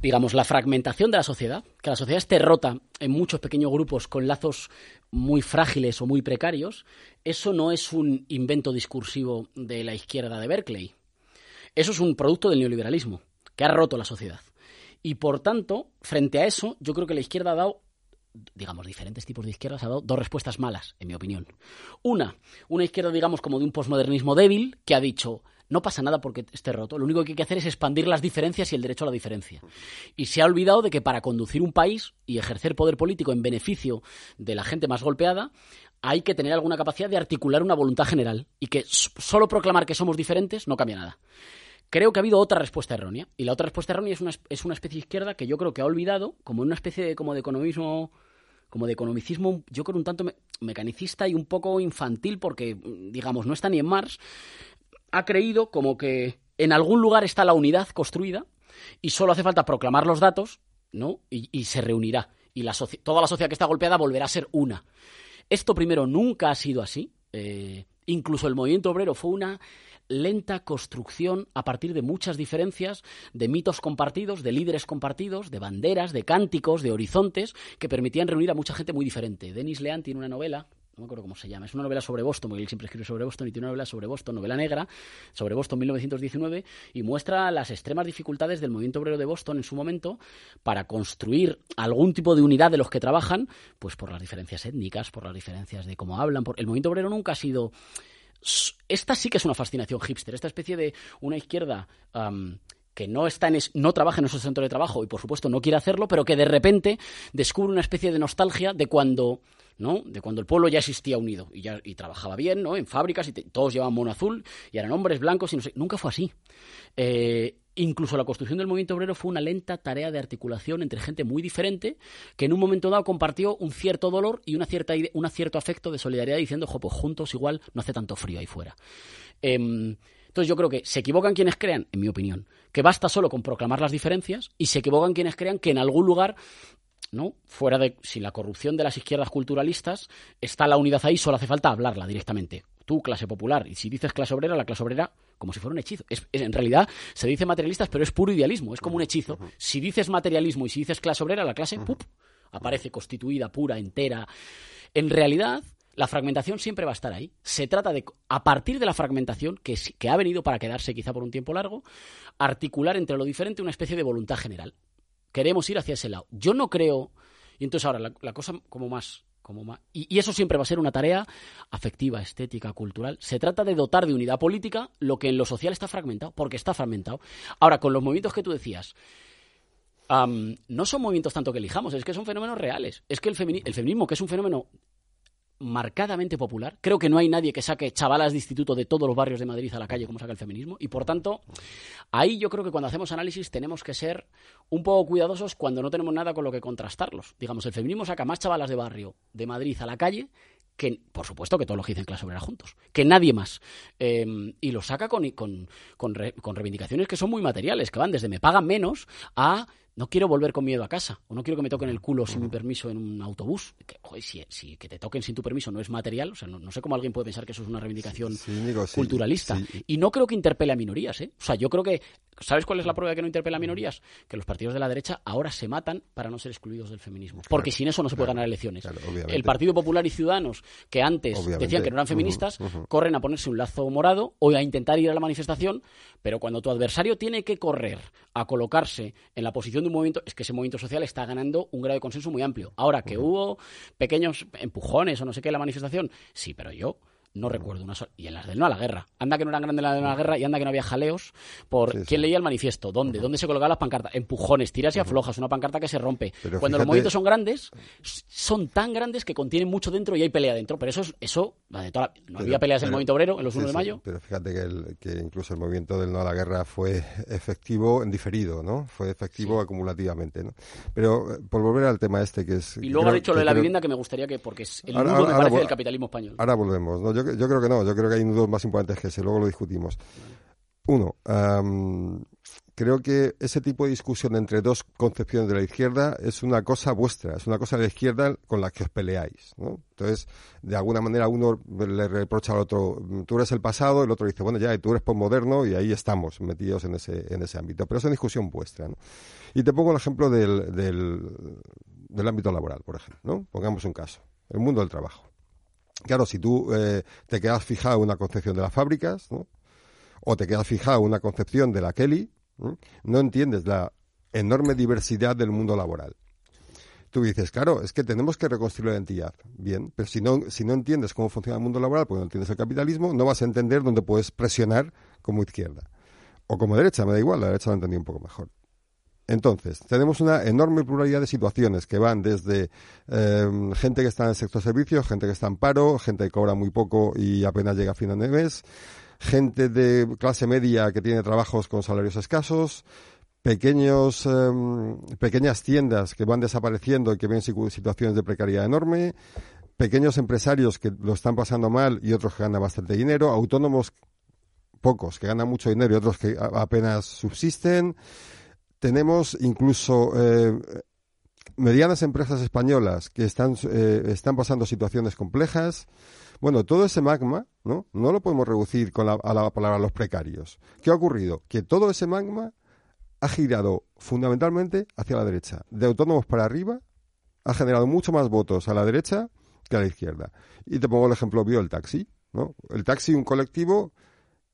digamos, la fragmentación de la sociedad, que la sociedad esté rota en muchos pequeños grupos con lazos muy frágiles o muy precarios, eso no es un invento discursivo de la izquierda de Berkeley. Eso es un producto del neoliberalismo, que ha roto la sociedad. Y por tanto, frente a eso, yo creo que la izquierda ha dado digamos, diferentes tipos de izquierdas ha dado dos respuestas malas, en mi opinión. Una, una izquierda, digamos, como de un posmodernismo débil, que ha dicho, no pasa nada porque esté roto, lo único que hay que hacer es expandir las diferencias y el derecho a la diferencia. Y se ha olvidado de que para conducir un país y ejercer poder político en beneficio de la gente más golpeada, hay que tener alguna capacidad de articular una voluntad general y que solo proclamar que somos diferentes no cambia nada. Creo que ha habido otra respuesta errónea. Y la otra respuesta errónea es una, es una especie izquierda que yo creo que ha olvidado, como una especie de, como de economismo, como de economicismo, yo creo un tanto mecanicista y un poco infantil, porque, digamos, no está ni en Mars. Ha creído como que en algún lugar está la unidad construida y solo hace falta proclamar los datos, ¿no? Y, se reunirá. Y la toda la sociedad que está golpeada volverá a ser una. Esto primero nunca ha sido así. Eh, incluso el movimiento obrero fue una lenta construcción a partir de muchas diferencias, de mitos compartidos, de líderes compartidos, de banderas, de cánticos, de horizontes, que permitían reunir a mucha gente muy diferente. Denis Lean tiene una novela no me acuerdo cómo se llama, es una novela sobre Boston, porque él siempre escribe sobre Boston y tiene una novela sobre Boston, novela negra, sobre Boston 1919, y muestra las extremas dificultades del movimiento obrero de Boston en su momento para construir algún tipo de unidad de los que trabajan, pues por las diferencias étnicas, por las diferencias de cómo hablan. Por... El movimiento obrero nunca ha sido esta sí que es una fascinación hipster, esta especie de una izquierda que no, está en no trabaja en esos centros de trabajo y por supuesto no quiere hacerlo, pero que de repente descubre una especie de nostalgia de cuando ¿no? De cuando el pueblo ya existía unido y ya y trabajaba bien, ¿no? En fábricas y todos llevaban mono azul y eran hombres blancos y no sé, nunca fue así. Eh, incluso la construcción del movimiento obrero fue una lenta tarea de articulación entre gente muy diferente que en un momento dado compartió un cierto dolor y una cierta un cierto afecto de solidaridad diciendo, jo, pues juntos igual no hace tanto frío ahí fuera. Em, entonces yo creo que se equivocan quienes crean, en mi opinión, que basta solo con proclamar las diferencias y se equivocan quienes crean que en algún lugar ¿no? Fuera de sin la corrupción de las izquierdas culturalistas, está la unidad ahí, solo hace falta hablarla directamente. Tú, clase popular, y si dices clase obrera, la clase obrera, como si fuera un hechizo. Es, en realidad se dice materialistas, pero es puro idealismo, es como un hechizo. Si dices materialismo y si dices clase obrera, la clase, ¡pup! aparece constituida, pura, entera. En realidad, la fragmentación siempre va a estar ahí. Se trata de, a partir de la fragmentación, que, que ha venido para quedarse quizá por un tiempo largo, articular entre lo diferente una especie de voluntad general queremos ir hacia ese lado. Yo no creo, y entonces ahora la, cosa como más... Y, eso siempre va a ser una tarea afectiva, estética, cultural. Se trata de dotar de unidad política lo que en lo social está fragmentado, porque está fragmentado. Ahora, con los movimientos que tú decías, no son movimientos tanto que elijamos, es que son fenómenos reales. Es que el feminismo, que es un fenómeno marcadamente popular. Creo que no hay nadie que saque chavalas de instituto de todos los barrios de Madrid a la calle como saca el feminismo. Y por tanto, ahí yo creo que cuando hacemos análisis tenemos que ser un poco cuidadosos cuando no tenemos nada con lo que contrastarlos. Digamos, el feminismo saca más chavalas de barrio de Madrid a la calle que, por supuesto, que todos los que dicen clase obrera juntos, que nadie más. Em, y lo saca con, con, con, con reivindicaciones que son muy materiales, que van desde me pagan menos a no quiero volver con miedo a casa, o no quiero que me toquen el culo sin mi permiso en un autobús. Que, si, que te toquen sin tu permiso no es material, o sea, no, sé cómo alguien puede pensar que eso es una reivindicación culturalista. Y no creo que interpele a minorías, ¿eh? O sea, yo creo que, ¿sabes cuál es la prueba de que no interpela a minorías? Que los partidos de la derecha ahora se matan para no ser excluidos del feminismo. Porque sin eso no se puede ganar elecciones. el Partido Popular y Ciudadanos, que antes decían que no eran feministas, corren a ponerse un lazo morado o a intentar ir a la manifestación, pero cuando tu adversario tiene que correr a colocarse en la posición de un movimiento, es que ese movimiento social está ganando un grado de consenso muy amplio. Ahora que hubo pequeños empujones o no sé qué en la manifestación, sí, pero yo no recuerdo una sola. Y en las del no a la guerra. Anda que no eran grandes las del no a la guerra y anda que no había jaleos por Sí, sí. quién leía el manifiesto, dónde, dónde se colocaban las pancartas, empujones, tiras y aflojas, una pancarta que se rompe. Pero Cuando los movimientos son grandes, son tan grandes que contienen mucho dentro y hay pelea dentro. Pero eso es, eso, de toda la- no Pero- había peleas en el movimiento obrero en los sí, 1 de mayo. pero fíjate que, el- que incluso el movimiento del no a la guerra fue efectivo en diferido, ¿no? Fue efectivo acumulativamente, ¿no? Pero eh, por volver al tema este que es... Y luego ha dicho lo de la creo- vivienda que me gustaría que, porque es el Ahora- me parece, del capitalismo español. Ahora volvemos, ¿no? Yo, yo creo que no, yo creo que hay nudos más importantes que ese, luego lo discutimos. Uno, am, creo que ese tipo de discusión entre dos concepciones de la izquierda es una cosa vuestra, es una cosa de la izquierda con la que os peleáis, ¿no? Entonces, de alguna manera uno le reprocha al otro, tú eres el pasado, el otro dice, bueno, ya, tú eres postmoderno, y ahí estamos metidos en ese, en ese ámbito. Pero es una discusión vuestra, ¿no? Y te pongo el ejemplo del, del, del ámbito laboral, por ejemplo, ¿no? Pongamos un caso, el mundo del trabajo. Claro, si tú eh, te quedas fijado en una concepción de las fábricas, o te quedas fijado en una concepción de la Kelly, ¿no? entiendes la enorme diversidad del mundo laboral. Tú dices, claro, es que tenemos que reconstruir la identidad. Bien, pero si no, si no entiendes cómo funciona el mundo laboral, porque no entiendes el capitalismo, no vas a entender dónde puedes presionar como izquierda. O como derecha, me da igual, la derecha lo entendí un poco mejor. Entonces, tenemos una enorme pluralidad de situaciones que van desde eh, gente que está en el sector servicios, gente que está en paro, gente que cobra muy poco y apenas llega a final de mes, gente de clase media que tiene trabajos con salarios escasos, pequeños, eh, pequeñas tiendas que van desapareciendo y que ven situ- situaciones de precariedad enorme, pequeños empresarios que lo están pasando mal y otros que ganan bastante dinero, autónomos pocos que ganan mucho dinero y otros que apenas subsisten. Tenemos incluso eh, medianas empresas españolas que están, eh, están pasando situaciones complejas. Bueno, todo ese magma, ¿no? No lo podemos reducir con la, a la palabra los precarios. ¿Qué ha ocurrido? Que todo ese magma ha girado fundamentalmente hacia la derecha. De autónomos para arriba, ha generado mucho más votos a la derecha que a la izquierda. Y te pongo el ejemplo obvio del taxi, ¿no? El taxi, un colectivo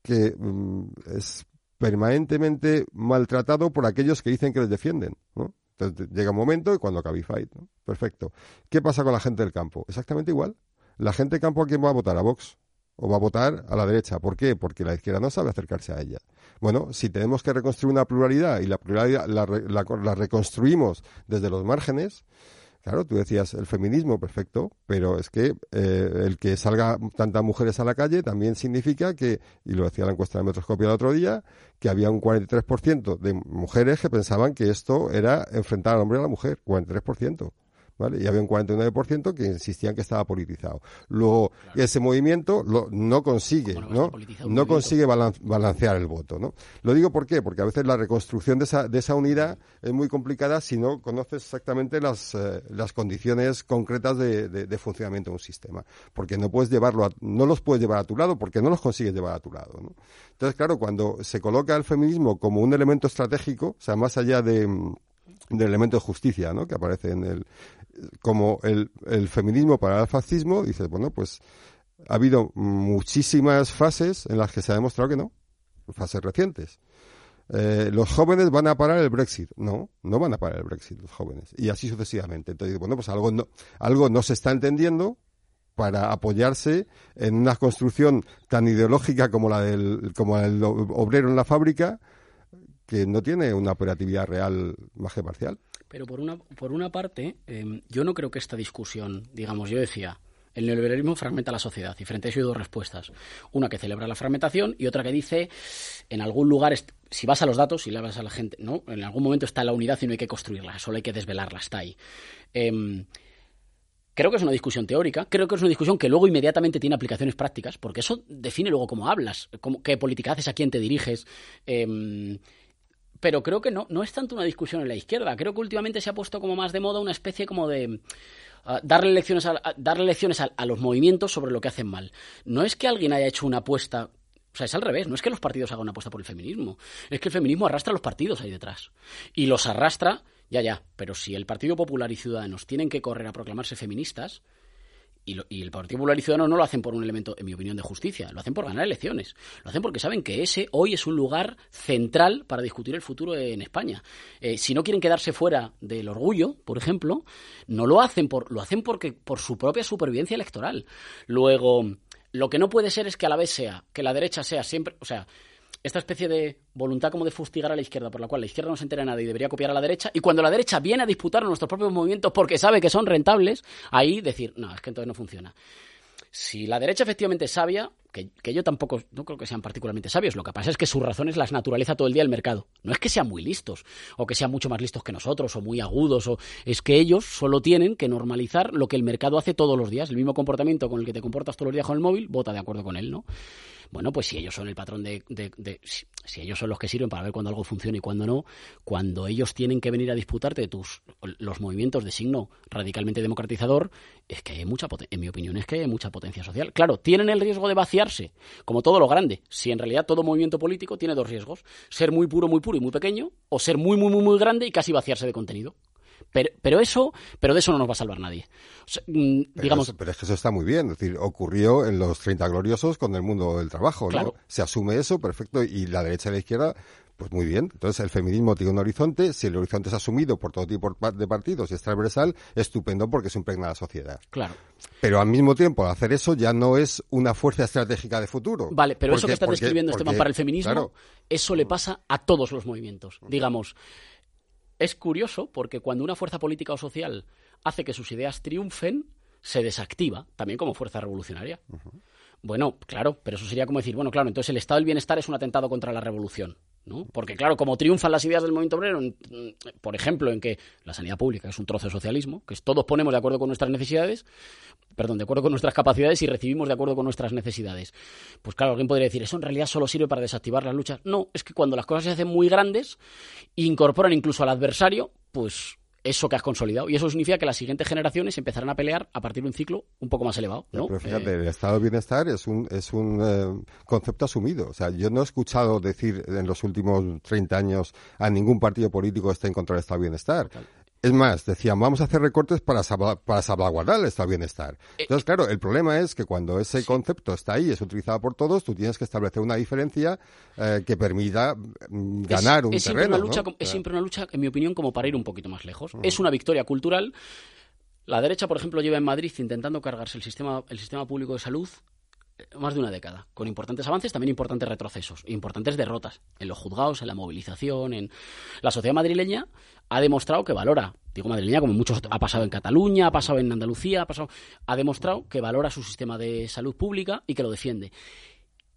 que mm, es permanentemente maltratado por aquellos que dicen que les defienden, ¿no? Entonces llega un momento y cuando Cabify, ¿no? Perfecto. ¿Qué pasa con la gente del campo? Exactamente igual. La gente del campo a quién va a votar, a Vox. O va a votar a la derecha. ¿Por qué? Porque la izquierda no sabe acercarse a ella. Bueno, si tenemos que reconstruir una pluralidad y la pluralidad la, la- la reconstruimos desde los márgenes, Claro, tú decías el feminismo, perfecto, pero es que eh, el que salga tantas mujeres a la calle también significa que, y lo decía la encuesta de Metroscopio el otro día, que había un 43% de mujeres que pensaban que esto era enfrentar al hombre a la mujer, 43%. ¿Vale? Y había un 49% que insistían que estaba politizado. Luego, ese movimiento lo- no consigue, ¿Cómo no ¿no? consigue balan- balancear el voto, ¿no? Lo digo por qué, porque a veces la reconstrucción de esa, de esa unidad es muy complicada si no conoces exactamente las, eh, las condiciones concretas de, de- de funcionamiento de un sistema. Porque no puedes llevarlo a- no los puedes llevar a tu lado porque no los consigues llevar a tu lado, ¿no? Entonces, claro, cuando se coloca el feminismo como un elemento estratégico, o sea, más allá de, del elemento de justicia, ¿no? Que aparece en el, como el, el feminismo para el fascismo, dices, bueno, pues ha habido muchísimas fases en las que se ha demostrado que no, fases recientes. Eh, los jóvenes van a parar el Brexit. No, no van a parar el Brexit los jóvenes. Y así sucesivamente. Entonces, bueno, pues algo no, algo no se está entendiendo para apoyarse en una construcción tan ideológica como la del, como el obrero en la fábrica, que no tiene una operatividad real más que parcial. Pero por una, por una parte, eh, yo no creo que esta discusión, digamos, yo decía, el neoliberalismo fragmenta la sociedad y frente a eso hay dos respuestas. Una que celebra la fragmentación y otra que dice, en algún lugar, si vas a los datos, si le hablas a la gente, ¿no? En algún momento está la unidad y no hay que construirla, solo hay que desvelarla, está ahí. Em, Creo que es una discusión teórica, creo que es una discusión que luego inmediatamente tiene aplicaciones prácticas, porque eso define luego cómo hablas, cómo- qué política haces, a quién te diriges. em, pero creo que no, no es tanto una discusión en la izquierda. Creo que últimamente se ha puesto como más de moda una especie como de ah, darle lecciones, a, darle lecciones a los movimientos sobre lo que hacen mal. No es que alguien haya hecho una apuesta. O sea, es al revés. No es que los partidos hagan una apuesta por el feminismo. Es que el feminismo arrastra a los partidos ahí detrás. Y los arrastra, ya, ya. Pero si el Partido Popular y Ciudadanos tienen que correr a proclamarse feministas, y, lo- y el Partido Popular y Ciudadanos no lo hacen por un elemento, en mi opinión, de justicia. Lo hacen por ganar elecciones. Lo hacen porque saben que ese hoy es un lugar central para discutir el futuro en España. Eh, si no quieren quedarse fuera del orgullo, por ejemplo, no lo hacen por, lo hacen porque por su propia supervivencia electoral. Luego, Lo que no puede ser es que a la vez sea, que la derecha sea siempre, o sea, esta especie de voluntad como de fustigar a la izquierda, por la cual la izquierda no se entera nada y debería copiar a la derecha, y cuando la derecha viene a disputar nuestros propios movimientos porque sabe que son rentables, ahí decir, no, es que entonces no funciona. Si la derecha efectivamente es sabia, que, que, yo tampoco no creo que sean particularmente sabios, lo que pasa es que sus razones las naturaliza todo el día el mercado. No es que sean muy listos, o que sean mucho más listos que nosotros, o muy agudos, o es que ellos solo tienen que normalizar lo que el mercado hace todos los días, el mismo comportamiento con el que te comportas todos los días con el móvil, vota de acuerdo con él, ¿no? Bueno, pues si ellos son el patrón de, si, ellos son los que sirven para ver cuándo algo funciona y cuándo no, cuando ellos tienen que venir a disputarte tus los movimientos de signo radicalmente democratizador, es que hay mucha en mi opinión es que hay mucha potencia social. Claro, tienen el riesgo de vaciarse, como todo lo grande. Si en realidad todo movimiento político tiene dos riesgos, ser muy puro, muy puro y muy pequeño, o ser muy, muy, muy, muy grande y casi vaciarse de contenido. Pero, pero, eso, pero de eso no nos va a salvar nadie. O sea, mm, digamos, pero, pero, es que eso está muy bien. Es decir, ocurrió en los 30 gloriosos con el mundo del trabajo, Claro. ¿no? Se asume eso, perfecto, y la derecha y la izquierda, pues muy bien. Entonces, el feminismo tiene un horizonte. Si el horizonte es asumido por todo tipo de partidos y es transversal, estupendo porque se impregna la sociedad. Claro. Pero al mismo tiempo, al hacer eso ya no es una fuerza estratégica de futuro. Vale, pero Porque- eso que estás porque- describiendo, porque, Esteban, para el feminismo, claro, eso le pasa a todos los movimientos. Digamos, es curioso porque cuando una fuerza política o social hace que sus ideas triunfen, se desactiva, también como fuerza revolucionaria. Bueno, claro, pero eso sería como decir, bueno, claro, entonces el estado del bienestar es un atentado contra la revolución, ¿no? Porque claro, como triunfan las ideas del movimiento obrero, en- por ejemplo, en que la sanidad pública es un trozo de socialismo, que todos ponemos de acuerdo con nuestras necesidades, perdón, de acuerdo con nuestras capacidades y recibimos de acuerdo con nuestras necesidades. Pues claro, alguien podría decir, eso en realidad solo sirve para desactivar las luchas. No, es que cuando las cosas se hacen muy grandes, incorporan incluso al adversario, pues eso que has consolidado. Y eso significa que las siguientes generaciones empezarán a pelear a partir de un ciclo un poco más elevado, ¿no? Pero fíjate, Eh, el estado de bienestar es un, es un eh, concepto asumido. O sea, yo no he escuchado decir en los últimos 30 años a ningún partido político que esté en contra del estado de bienestar. Es más, decían, vamos a hacer recortes para, para salvaguardar el bienestar. Eh, Entonces, claro, el problema es que cuando ese concepto está ahí, es utilizado por todos, tú tienes que establecer una diferencia eh, que permita mm, ganar es, un es siempre terreno. una lucha, es siempre una lucha, en mi opinión, como para ir un poquito más lejos. Es una victoria cultural. La derecha, por ejemplo, lleva en Madrid intentando cargarse el sistema, el sistema público de salud más de una década, con importantes avances, también importantes retrocesos, importantes derrotas en los juzgados, en la movilización, en la sociedad madrileña ha demostrado que valora, digo madrileña como muchos ha pasado en Cataluña, ha pasado en Andalucía, ha pasado, ha demostrado que valora su sistema de salud pública y que lo defiende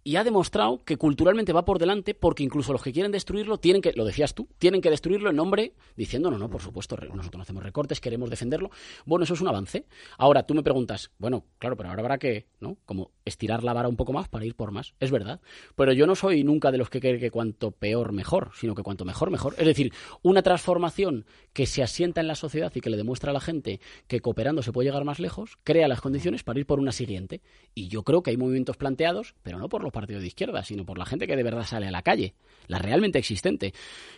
y ha demostrado que culturalmente va por delante porque incluso los que quieren destruirlo tienen que, lo decías tú, tienen que destruirlo en nombre diciendo, no, no, por supuesto, nosotros no hacemos recortes, queremos defenderlo. Bueno, eso es un avance. Ahora tú me preguntas, bueno, claro, pero ahora habrá que, ¿no? Como estirar la vara un poco más para ir por más. Es verdad. Pero yo no soy nunca de los que creen que cuanto peor mejor, sino que cuanto mejor mejor. Es decir, una transformación que se asienta en la sociedad y que le demuestra a la gente que cooperando se puede llegar más lejos, crea las condiciones para ir por una siguiente. Y yo creo que hay movimientos planteados, pero no por los partidos de izquierda, sino por la gente que de verdad sale a la calle, la realmente existente,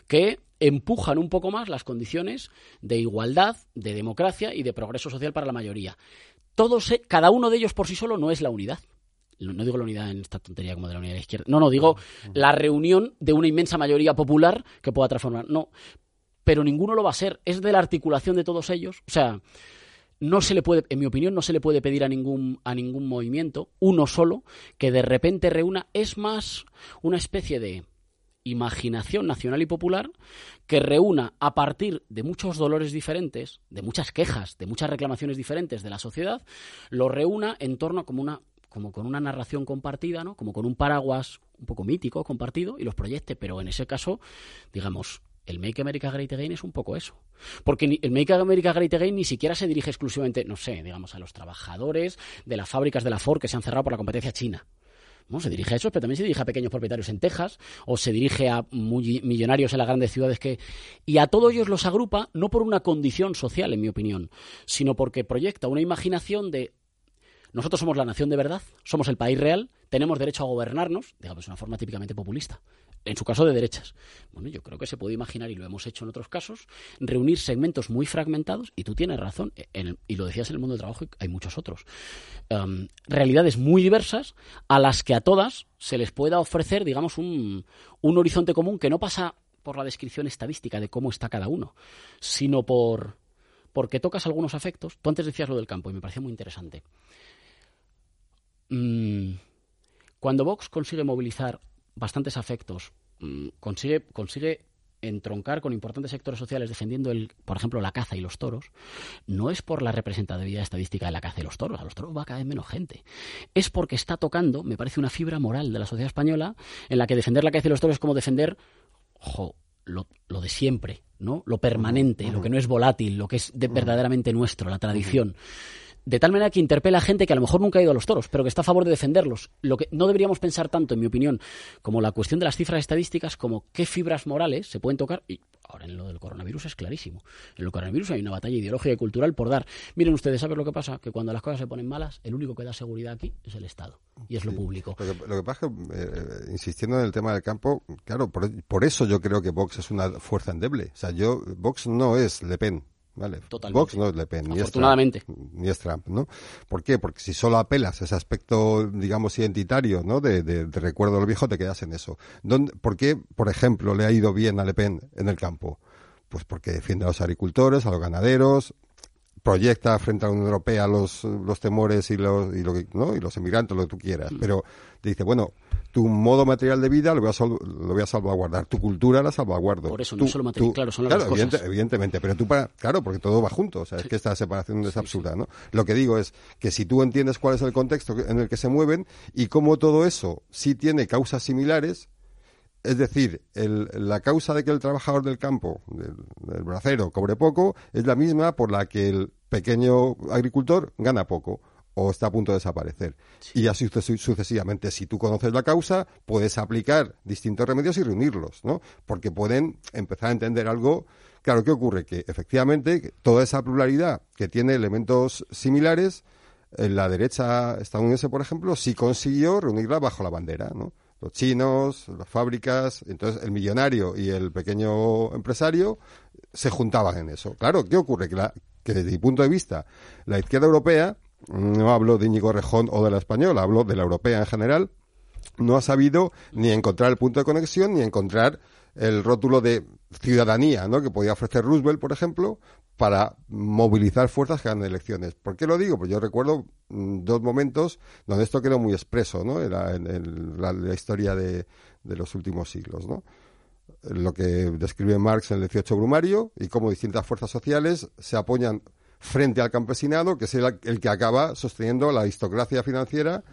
que empujan un poco más las condiciones de igualdad, de democracia y de progreso social para la mayoría. Todos, cada uno de ellos por sí solo no es la unidad. No no digo la unidad en esta tontería como de la unidad de la izquierda. No, no, digo la reunión de una inmensa mayoría popular que pueda transformar. No, pero ninguno lo va a ser. Es de la articulación de todos ellos. O sea, no se le puede, en mi opinión, no se le puede pedir a ningún, a ningún movimiento, uno solo, que de repente reúna. Es más una especie de imaginación nacional y popular que reúna a partir de muchos dolores diferentes, de muchas quejas, de muchas reclamaciones diferentes de la sociedad, lo reúna en torno como una como con una narración compartida, ¿no? Como con un paraguas un poco mítico compartido y los proyecte, pero en ese caso, digamos, el Make America Great Again es un poco eso. Porque el Make America Great Again ni siquiera se dirige exclusivamente, no sé, digamos, a los trabajadores de las fábricas de la Ford que se han cerrado por la competencia china. ¿no? Se dirige a eso, pero también se dirige a pequeños propietarios en Texas o se dirige a millonarios en las grandes ciudades que... Y a todos ellos los agrupa no por una condición social, en mi opinión, sino porque proyecta una imaginación de nosotros somos la nación de verdad, somos el país real, tenemos derecho a gobernarnos, digamos, de una forma típicamente populista. En su caso, de derechas. Bueno, yo creo que se puede imaginar, y lo hemos hecho en otros casos, reunir segmentos muy fragmentados, y tú tienes razón, en el- y lo decías en el mundo del trabajo, y hay muchos otros. Em, realidades muy diversas a las que a todas se les pueda ofrecer, digamos, un, un horizonte común que no pasa por la descripción estadística de cómo está cada uno, sino por porque tocas algunos afectos. Tú antes decías lo del campo y me parecía muy interesante mm, cuando Vox consigue movilizar bastantes afectos, mm, consigue, consigue entroncar con importantes sectores sociales defendiendo, el, por ejemplo, la caza y los toros, no es por la representatividad estadística de la caza y los toros, a los toros va cada vez menos gente. Es porque está tocando, me parece, una fibra moral de la sociedad española en la que defender la caza y los toros es como defender ojo, lo, lo de siempre, ¿no? Lo permanente, lo que no es volátil, lo que es de- verdaderamente nuestro, la tradición. De tal manera que interpela a gente que a lo mejor nunca ha ido a los toros, pero que está a favor de defenderlos. Lo que no deberíamos pensar tanto, en mi opinión, como la cuestión de las cifras estadísticas, como qué fibras morales se pueden tocar. Y ahora en lo del coronavirus es clarísimo. En el coronavirus hay una batalla ideológica y cultural por dar. Miren ustedes, ¿saben lo que pasa? Que cuando las cosas se ponen malas, el único que da seguridad aquí es el Estado y es lo público. Lo que, lo que pasa es que, eh, insistiendo en el tema del campo, claro, por, por eso yo creo que Vox es una fuerza endeble. O sea, yo, Vox no es Le Pen. ¿Vale? Totalmente. Vox no es Le Pen, ni es. Trump, ni es Trump, ¿no? ¿Por qué? Porque si solo apelas a ese aspecto, digamos, identitario, ¿no? De, de- de recuerdo del viejo, te quedas en eso. ¿Dónde- ¿Por qué, por ejemplo, le ha ido bien a Le Pen en el campo? Pues porque defiende a los agricultores, a los ganaderos, proyecta frente a la Unión Europea los, los temores y los, y, lo que, ¿no? y los emigrantes, lo que tú quieras. Pero te dice, bueno, tu modo material de vida lo voy a, lo voy a salvaguardar, tu cultura la salvaguardo. Por eso, no Tú- solo material, tú- claro, son las dos evidente- cosas. evidentemente, pero tú para, claro, porque todo va junto, o sea, es que esta separación es absurda, ¿no? Lo que digo es que si tú entiendes cuál es el contexto en el que se mueven y cómo todo eso sí tiene causas similares, es decir, el- la causa de que el trabajador del campo, del, del bracero, cobre poco, es la misma por la que el pequeño agricultor gana poco o está a punto de desaparecer. Y así suces- sucesivamente. Si tú conoces la causa, puedes aplicar distintos remedios y reunirlos, ¿no? Porque pueden empezar a entender algo. Claro, ¿qué ocurre? Que efectivamente toda esa pluralidad que tiene elementos similares, en la derecha estadounidense, por ejemplo, sí consiguió reunirla bajo la bandera, ¿no? Los chinos, las fábricas, entonces el millonario y el pequeño empresario se juntaban en eso. Claro, ¿qué ocurre? Que, la- que desde mi punto de vista, la izquierda europea, no hablo de Íñigo Rejón o de la española, hablo de la europea en general, no ha sabido ni encontrar el punto de conexión ni encontrar el rótulo de ciudadanía, ¿no? Que podía ofrecer Roosevelt, por ejemplo, para movilizar fuerzas que ganan elecciones. ¿Por qué lo digo? Pues yo recuerdo mm, dos momentos donde esto quedó muy expreso, ¿no? En, la, historia de, de los últimos siglos, ¿no? Lo que describe Marx en el 18 Brumario y cómo distintas fuerzas sociales se apoyan frente al campesinado, que es el, el que acaba sosteniendo la aristocracia financiera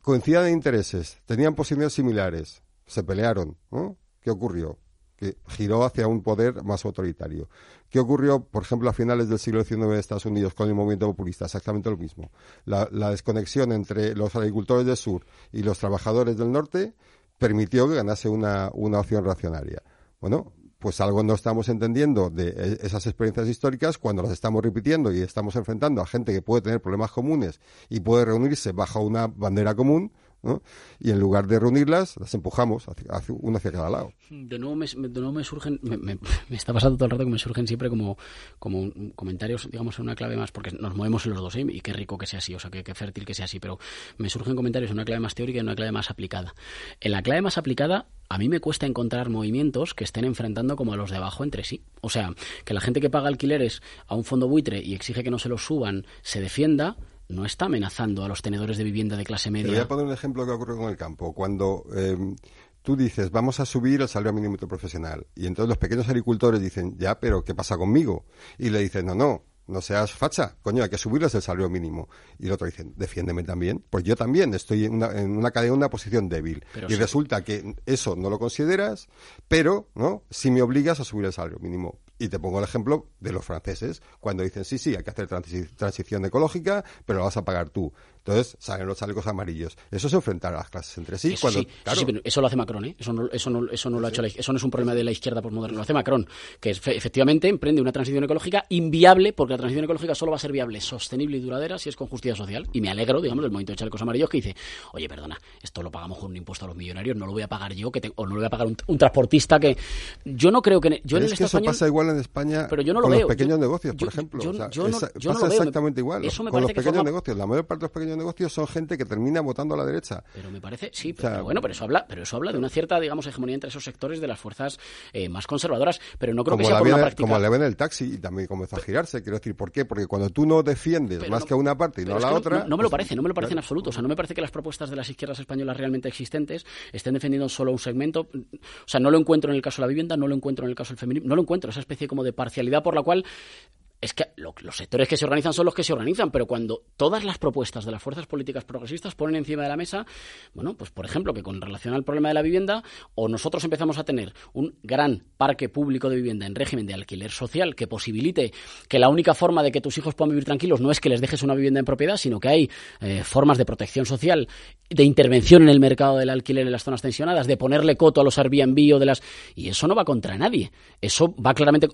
coincidían en intereses, tenían posiciones similares, se pelearon, ¿no? ¿Qué ocurrió? Que giró hacia un poder más autoritario. ¿Qué ocurrió, por ejemplo, a finales del siglo XIX en Estados Unidos con el movimiento populista? Exactamente lo mismo. La, desconexión entre los agricultores del sur y los trabajadores del norte permitió que ganase una, una opción reaccionaria. Bueno, pues algo no estamos entendiendo de e- esas experiencias históricas cuando las estamos repitiendo y estamos enfrentando a gente que puede tener problemas comunes y puede reunirse bajo una bandera común, ¿no? Y en lugar de reunirlas, las empujamos hacia, hacia hacia cada lado. De nuevo me, de nuevo me surgen, me, me- está pasando todo el rato que me surgen siempre como, como comentarios, digamos, en una clave más, porque nos movemos en los dos, ¿eh? y qué rico que sea así, o sea, que, que fértil que sea así, pero me surgen comentarios en una clave más teórica y en una clave más aplicada. En la clave más aplicada, a mí me cuesta encontrar movimientos que estén enfrentando como a los de abajo entre sí. O sea, que la gente que paga alquileres a un fondo buitre y exige que no se los suban, se defienda, no está amenazando a los tenedores de vivienda de clase Te voy media. a poner un ejemplo que ocurre con el campo. Cuando eh, tú dices, vamos a subir el salario mínimo interprofesional, y entonces los pequeños agricultores dicen, ya, pero ¿qué pasa conmigo? Y le dicen, no, no, no seas facha, coño, hay que subirles el salario mínimo. Y el otro dice, defiéndeme también. Pues yo también estoy en una, en una cadena, en una posición débil. Pero y sí. resulta que eso no lo consideras, pero, ¿no? Si me obligas a subir el salario mínimo. Y te pongo el ejemplo de los franceses, cuando dicen, sí, sí, hay que hacer transi- transición ecológica, pero lo vas a pagar tú. Entonces salen los chalecos amarillos. Eso es enfrentar a las clases entre sí. Eso cuando, sí, claro, sí, pero eso lo hace Macron, ¿eh? Eso no, eso no, eso no lo ha hecho la- eso no es un problema de la izquierda postmoderna, lo hace Macron, que es- fe- efectivamente emprende una transición ecológica inviable, porque la transición ecológica solo va a ser viable, sostenible y duradera si es con justicia social. Y me alegro, digamos, del movimiento de chalecos amarillos que dice, oye, perdona, esto lo pagamos con un impuesto a los millonarios, no lo voy a pagar yo, que te- o no lo voy a pagar un, un transportista que... Yo no creo que... Yo en es el que Estado eso español... pasa igual en España Pero yo no lo con veo. los pequeños Yo- negocios, yo- por ejemplo. yo- O sea, no- esa- pasa lo veo. Me- exactamente igual. eso me con los que pequeños forma- negocios. La mayor parte de los pequeños negocios son gente que termina votando a la derecha. Pero me parece, sí, O sea, pero bueno, pero eso habla, pero eso habla de una cierta, digamos, hegemonía entre esos sectores de las fuerzas eh, más conservadoras. Pero no creo que sea por una práctica. como la ven en el taxi y también comenzó a girarse. Quiero decir, ¿por qué? Porque cuando tú no defiendes Pero más no- que a una parte y no a la otra. No, no me lo pues, parece, no me lo parece en absoluto. O sea, no me parece que las propuestas de las izquierdas españolas realmente existentes estén defendiendo solo un segmento. O sea, no lo encuentro en el caso de la vivienda, no lo encuentro en el caso del feminismo, no lo encuentro. Esa especie como de parcialidad por la cual es que lo- los sectores que se organizan son los que se organizan, pero cuando todas las propuestas de las fuerzas políticas progresistas ponen encima de la mesa, bueno, pues por ejemplo, que con relación al problema de la vivienda, o nosotros empezamos a tener un gran parque público de vivienda en régimen de alquiler social que posibilite que la única forma de que tus hijos puedan vivir tranquilos no es que les dejes una vivienda en propiedad, sino que hay eh, formas de protección social, de intervención en el mercado del alquiler en las zonas tensionadas, de ponerle coto a los Airbnb o de las... Y eso no va contra nadie. Eso va claramente...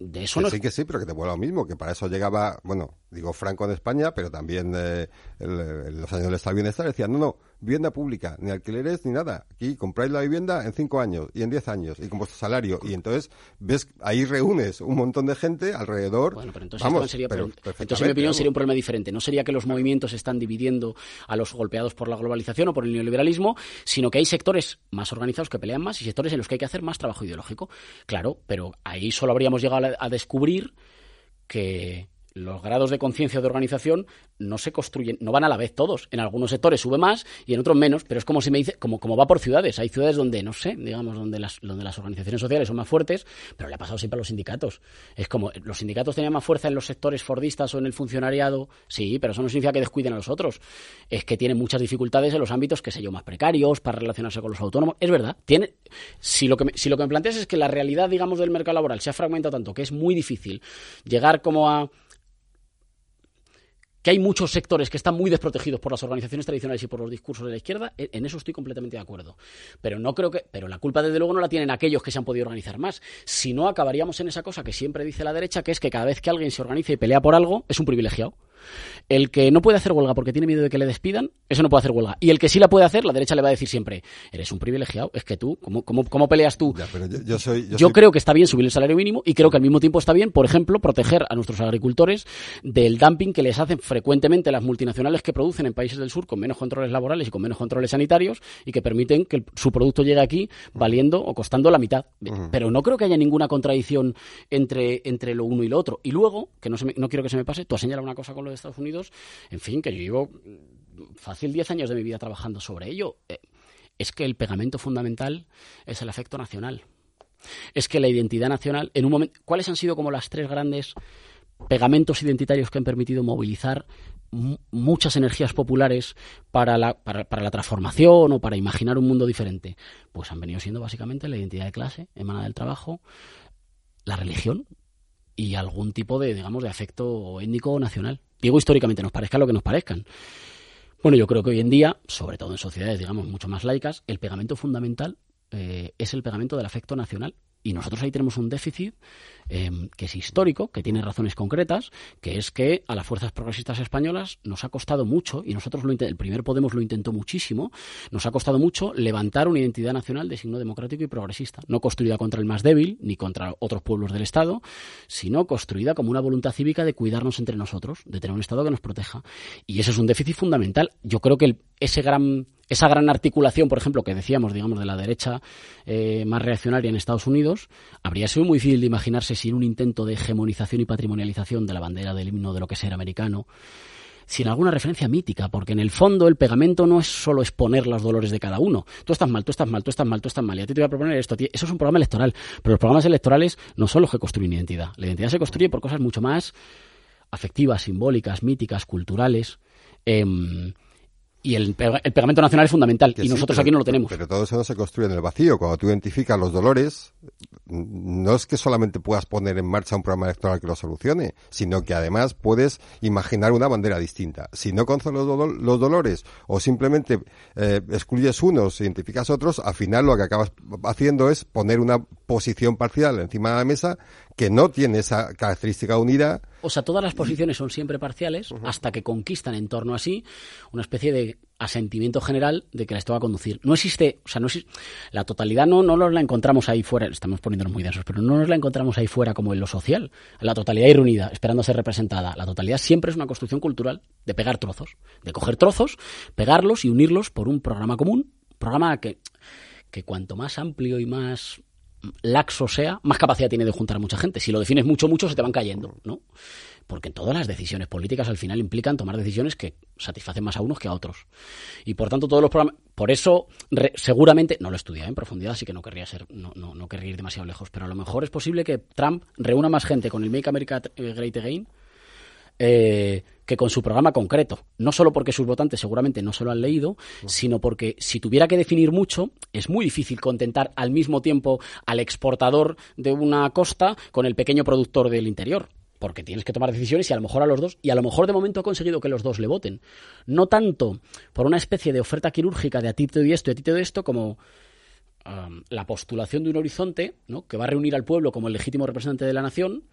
de eso no... sí, que sí, pero que te lo mismo, que para eso llegaba, bueno, digo Franco en España, pero también eh, el- en los años del estado de bienestar decían, no, no, vivienda pública, ni alquileres ni nada. Aquí compráis la vivienda en cinco años y en diez años y con vuestro salario. Y entonces, ves, ahí reúnes un montón de gente alrededor. Bueno, pero entonces, Vamos, ¿cuál sería, pero entonces, en mi opinión, sería un problema diferente. No sería que los movimientos están dividiendo a los golpeados por la globalización o por el neoliberalismo, sino que hay sectores más organizados que pelean más y sectores en los que hay que hacer más trabajo ideológico. Claro, pero ahí solo habríamos llegado a descubrir que los grados de conciencia de organización no se construyen, no van a la vez todos. En algunos sectores sube más y en otros menos, pero es como si me dice, como, como va por ciudades. Hay ciudades donde, no sé, digamos, donde las, donde las organizaciones sociales son más fuertes, pero le ha pasado siempre a los sindicatos. Es como, los sindicatos tenían más fuerza en los sectores fordistas o en el funcionariado, sí, pero eso no significa que descuiden a los otros. Es que tienen muchas dificultades en los ámbitos, que sé yo, más precarios, para relacionarse con los autónomos. Es verdad, tiene, si lo que me, si lo que me planteas es que la realidad, digamos, del mercado laboral se ha fragmentado tanto que es muy difícil llegar como a que hay muchos sectores que están muy desprotegidos por las organizaciones tradicionales y por los discursos de la izquierda, en eso estoy completamente de acuerdo. Pero no creo que, pero la culpa desde luego no la tienen aquellos que se han podido organizar más. Si no acabaríamos en esa cosa que siempre dice la derecha, que es que cada vez que alguien se organiza y pelea por algo, es un privilegiado. El que no puede hacer huelga porque tiene miedo de que le despidan, eso no puede hacer huelga. Y el que sí la puede hacer, la derecha le va a decir siempre, eres un privilegiado, es que tú, ¿cómo, cómo, cómo peleas tú? Ya, pero yo, yo soy. Yo, soy- creo que está bien subir el salario mínimo y creo que al mismo tiempo está bien, por ejemplo, proteger a nuestros agricultores del dumping que les hacen frecuentemente las multinacionales que producen en países del sur con menos controles laborales y con menos controles sanitarios y que permiten que el- su producto llegue aquí valiendo o costando la mitad. Pero no creo que haya ninguna contradicción entre, entre lo uno y lo otro. Y luego, que no, se me- no quiero que se me pase, tú has señalado una cosa con lo de Estados Unidos, en fin, que yo llevo fácil 10 años de mi vida trabajando sobre ello. Eh, es que el pegamento fundamental es el afecto nacional es que la identidad nacional, en un momento, ¿cuáles han sido como las tres grandes pegamentos identitarios que han permitido movilizar mu- muchas energías populares para la, para, para la transformación o para imaginar un mundo diferente? Pues han venido siendo básicamente la identidad de clase, emanada del trabajo, la religión y algún tipo de, digamos, de afecto étnico o nacional. Digo históricamente, nos parezca lo que nos parezcan. Bueno, yo creo que hoy en día, sobre todo en sociedades, digamos, mucho más laicas, el pegamento fundamental eh, es el pegamento del afecto nacional. Y nosotros ahí tenemos un déficit eh, que es histórico, que tiene razones concretas, que es que a las fuerzas progresistas españolas nos ha costado mucho, y nosotros lo el primer Podemos lo intentó muchísimo, nos ha costado mucho levantar una identidad nacional de signo democrático y progresista, no construida contra el más débil, ni contra otros pueblos del Estado, sino construida como una voluntad cívica de cuidarnos entre nosotros, de tener un Estado que nos proteja. Y ese es un déficit fundamental. Yo creo que el- ese gran, esa gran articulación, por ejemplo, que decíamos, digamos, de la derecha eh, más reaccionaria en Estados Unidos, habría sido muy difícil de imaginarse sin un intento de hegemonización y patrimonialización de la bandera del himno de lo que ser americano, sin alguna referencia mítica, porque en el fondo el pegamento no es solo exponer los dolores de cada uno. Tú estás mal, tú estás mal, tú estás mal, tú estás mal, y a ti te voy a proponer esto. Eso es un programa electoral, pero los programas electorales no son los que construyen identidad. La identidad se construye por cosas mucho más afectivas, simbólicas, míticas, culturales. em, y el, el pegamento nacional es fundamental, Que y sí, nosotros pero- aquí no lo tenemos. Pero todo eso no se construye en el vacío. Cuando tú identificas los dolores, no es que solamente puedas poner en marcha un programa electoral que lo solucione, sino que además puedes imaginar una bandera distinta. Si no conoces los, los dolores o simplemente eh, excluyes unos, identificas otros, al final lo que acabas haciendo es poner una posición parcial encima de la mesa que no tiene esa característica unidad. O sea, todas las posiciones son siempre parciales hasta que conquistan en torno a sí una especie de asentimiento general de que la esto va a conducir. No existe, o sea, no existe, la totalidad no, no nos la encontramos ahí fuera, estamos poniéndonos muy densos, pero no nos la encontramos ahí fuera como en lo social. La totalidad reunida, esperando ser representada. La totalidad siempre es una construcción cultural de pegar trozos, de coger trozos, pegarlos y unirlos por un programa común, programa que, que cuanto más amplio y más laxo sea, más capacidad tiene de juntar a mucha gente. Si lo defines mucho, mucho, se te van cayendo, ¿no? Porque todas las decisiones políticas al final implican tomar decisiones que satisfacen más a unos que a otros. Y por tanto, todos los programas. Por eso, seguramente, no lo he en profundidad, así que no querría ser, no, no, no querría ir demasiado lejos, pero a lo mejor es posible que Trump reúna más gente con el Make America Great Again eh, que con su programa concreto. No solo porque sus votantes seguramente no se lo han leído, sino porque si tuviera que definir mucho, es muy difícil contentar al mismo tiempo al exportador de una costa con el pequeño productor del interior. Porque tienes que tomar decisiones y a lo mejor a los dos, y a lo mejor de momento ha conseguido que los dos le voten. No tanto por una especie de oferta quirúrgica de a ti te doy esto y a ti te doy esto, como um, la postulación de un horizonte ¿no? que va a reunir al pueblo como el legítimo representante de la nación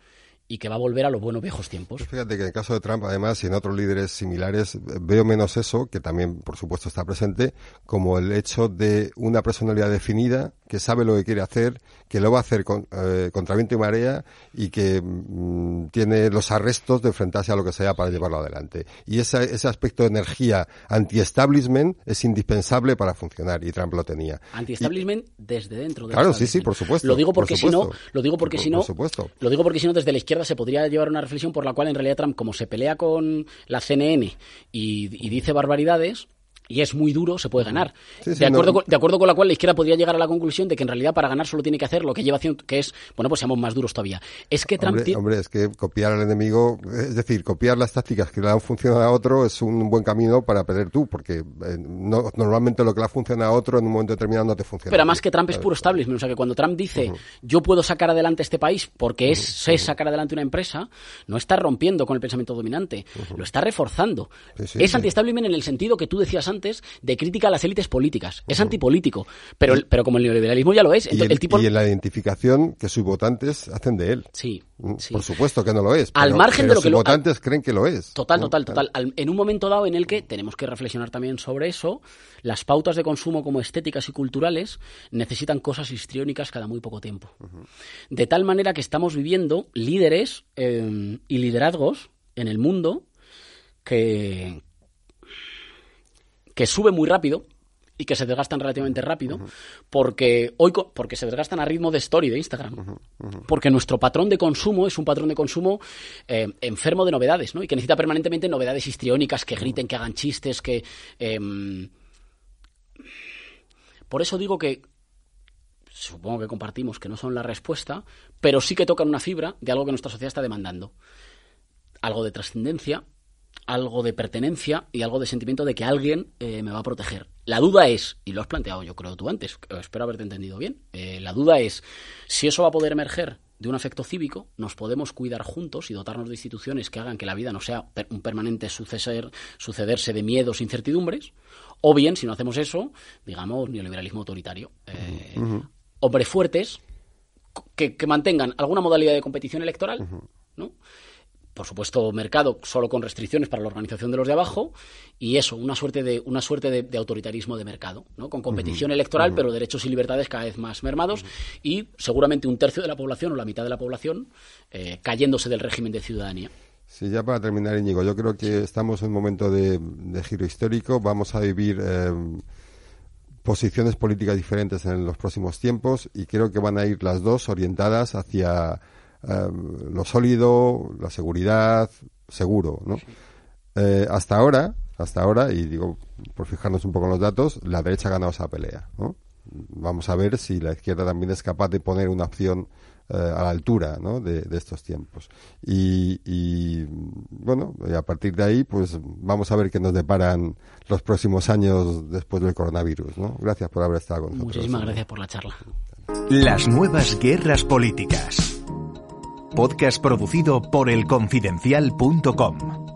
y que va a volver a los buenos viejos tiempos. Fíjate que en el caso de Trump, además, y en otros líderes similares, veo menos eso, que también, por supuesto, está presente, como el hecho de una personalidad definida, que sabe lo que quiere hacer, que lo va a hacer con, eh, contra viento y marea y que mm, tiene los arrestos de enfrentarse a lo que sea para llevarlo adelante. Y esa- ese aspecto de energía anti-establishment es indispensable para funcionar, y Trump lo tenía. Anti-establishment desde dentro del Claro, sí, sí, por supuesto, Lo digo por porque si no, lo digo porque Por- si no, por supuesto. lo digo porque si no desde la izquierda se podría llevar una reflexión por la cual en realidad Trump como se pelea con la CNN y, y dice barbaridades y es muy duro, se puede ganar. Sí, sí, de, acuerdo no- con, de acuerdo con la cual la izquierda podría llegar a la conclusión de que en realidad para ganar solo tiene que hacer lo que lleva haciendo, que es, bueno, pues seamos más duros todavía. Es que Trump... Hombre, hombre, es que copiar al enemigo, es decir, copiar las tácticas que le han funcionado a otro es un buen camino para perder tú, porque eh, no- normalmente lo que le ha funcionado a otro en un momento determinado no te funciona. Pero además que Trump es puro establishment, o sea que cuando Trump dice yo puedo sacar adelante este país porque es sé sacar adelante una empresa, no está rompiendo con el pensamiento dominante, lo está reforzando. Sí, es anti-establishment en el sentido que tú decías antes de crítica a las élites políticas. Es antipolítico, pero, el- pero como el neoliberalismo ya lo es, y, el- el tipo... y en la identificación que sus votantes hacen de él. Sí, Mm, sí. Por supuesto que no lo es. Al pero- margen de lo que sus lo- votantes creen que lo es. Total, total, total. Al- en un momento dado en el que tenemos que reflexionar también sobre eso, las pautas de consumo como estéticas y culturales necesitan cosas histriónicas cada muy poco tiempo. De tal manera que estamos viviendo líderes eh, y liderazgos en el mundo que, que sube muy rápido y que se desgastan relativamente rápido porque hoy porque se desgastan a ritmo de story de Instagram. Porque nuestro patrón de consumo es un patrón de consumo eh, enfermo de novedades ¿no? y que necesita permanentemente novedades histriónicas que griten que hagan chistes que em, por eso digo que supongo que compartimos que no son la respuesta pero sí que tocan una fibra de algo que nuestra sociedad está demandando. Algo de trascendencia, algo de pertenencia y algo de sentimiento de que alguien eh, me va a proteger. La duda es, y lo has planteado yo creo tú antes, espero haberte entendido bien, eh, la duda es si eso va a poder emerger de un afecto cívico, nos podemos cuidar juntos y dotarnos de instituciones que hagan que la vida no sea per- un permanente suceder, sucederse de miedos e incertidumbres, o bien, si no hacemos eso, digamos, neoliberalismo autoritario. Eh, Hombres fuertes que, que mantengan alguna modalidad de competición electoral, ¿no? Por supuesto, mercado solo con restricciones para la organización de los de abajo y eso, una suerte de, una suerte de, de autoritarismo de mercado, ¿no? con competición electoral, pero derechos y libertades cada vez más mermados y seguramente un tercio de la población o la mitad de la población eh, cayéndose del régimen de ciudadanía. Sí, ya para terminar, Íñigo, yo creo que estamos en un momento de, de giro histórico. Vamos a vivir eh, posiciones políticas diferentes en los próximos tiempos y creo que van a ir las dos orientadas hacia eh, lo sólido, la seguridad, seguro, ¿no? Eh, hasta ahora, hasta ahora, y digo, por fijarnos un poco en los datos, la derecha ha ganado esa pelea, ¿no? Vamos a ver si la izquierda también es capaz de poner una opción eh, a la altura ¿no? de, de estos tiempos. Y, y, bueno, y a partir de ahí, pues vamos a ver qué nos deparan los próximos años después del coronavirus. ¿no? Gracias por haber estado con nosotros. Muchísimas gracias por la charla. Las nuevas guerras políticas. Podcast producido por elconfidencial.com.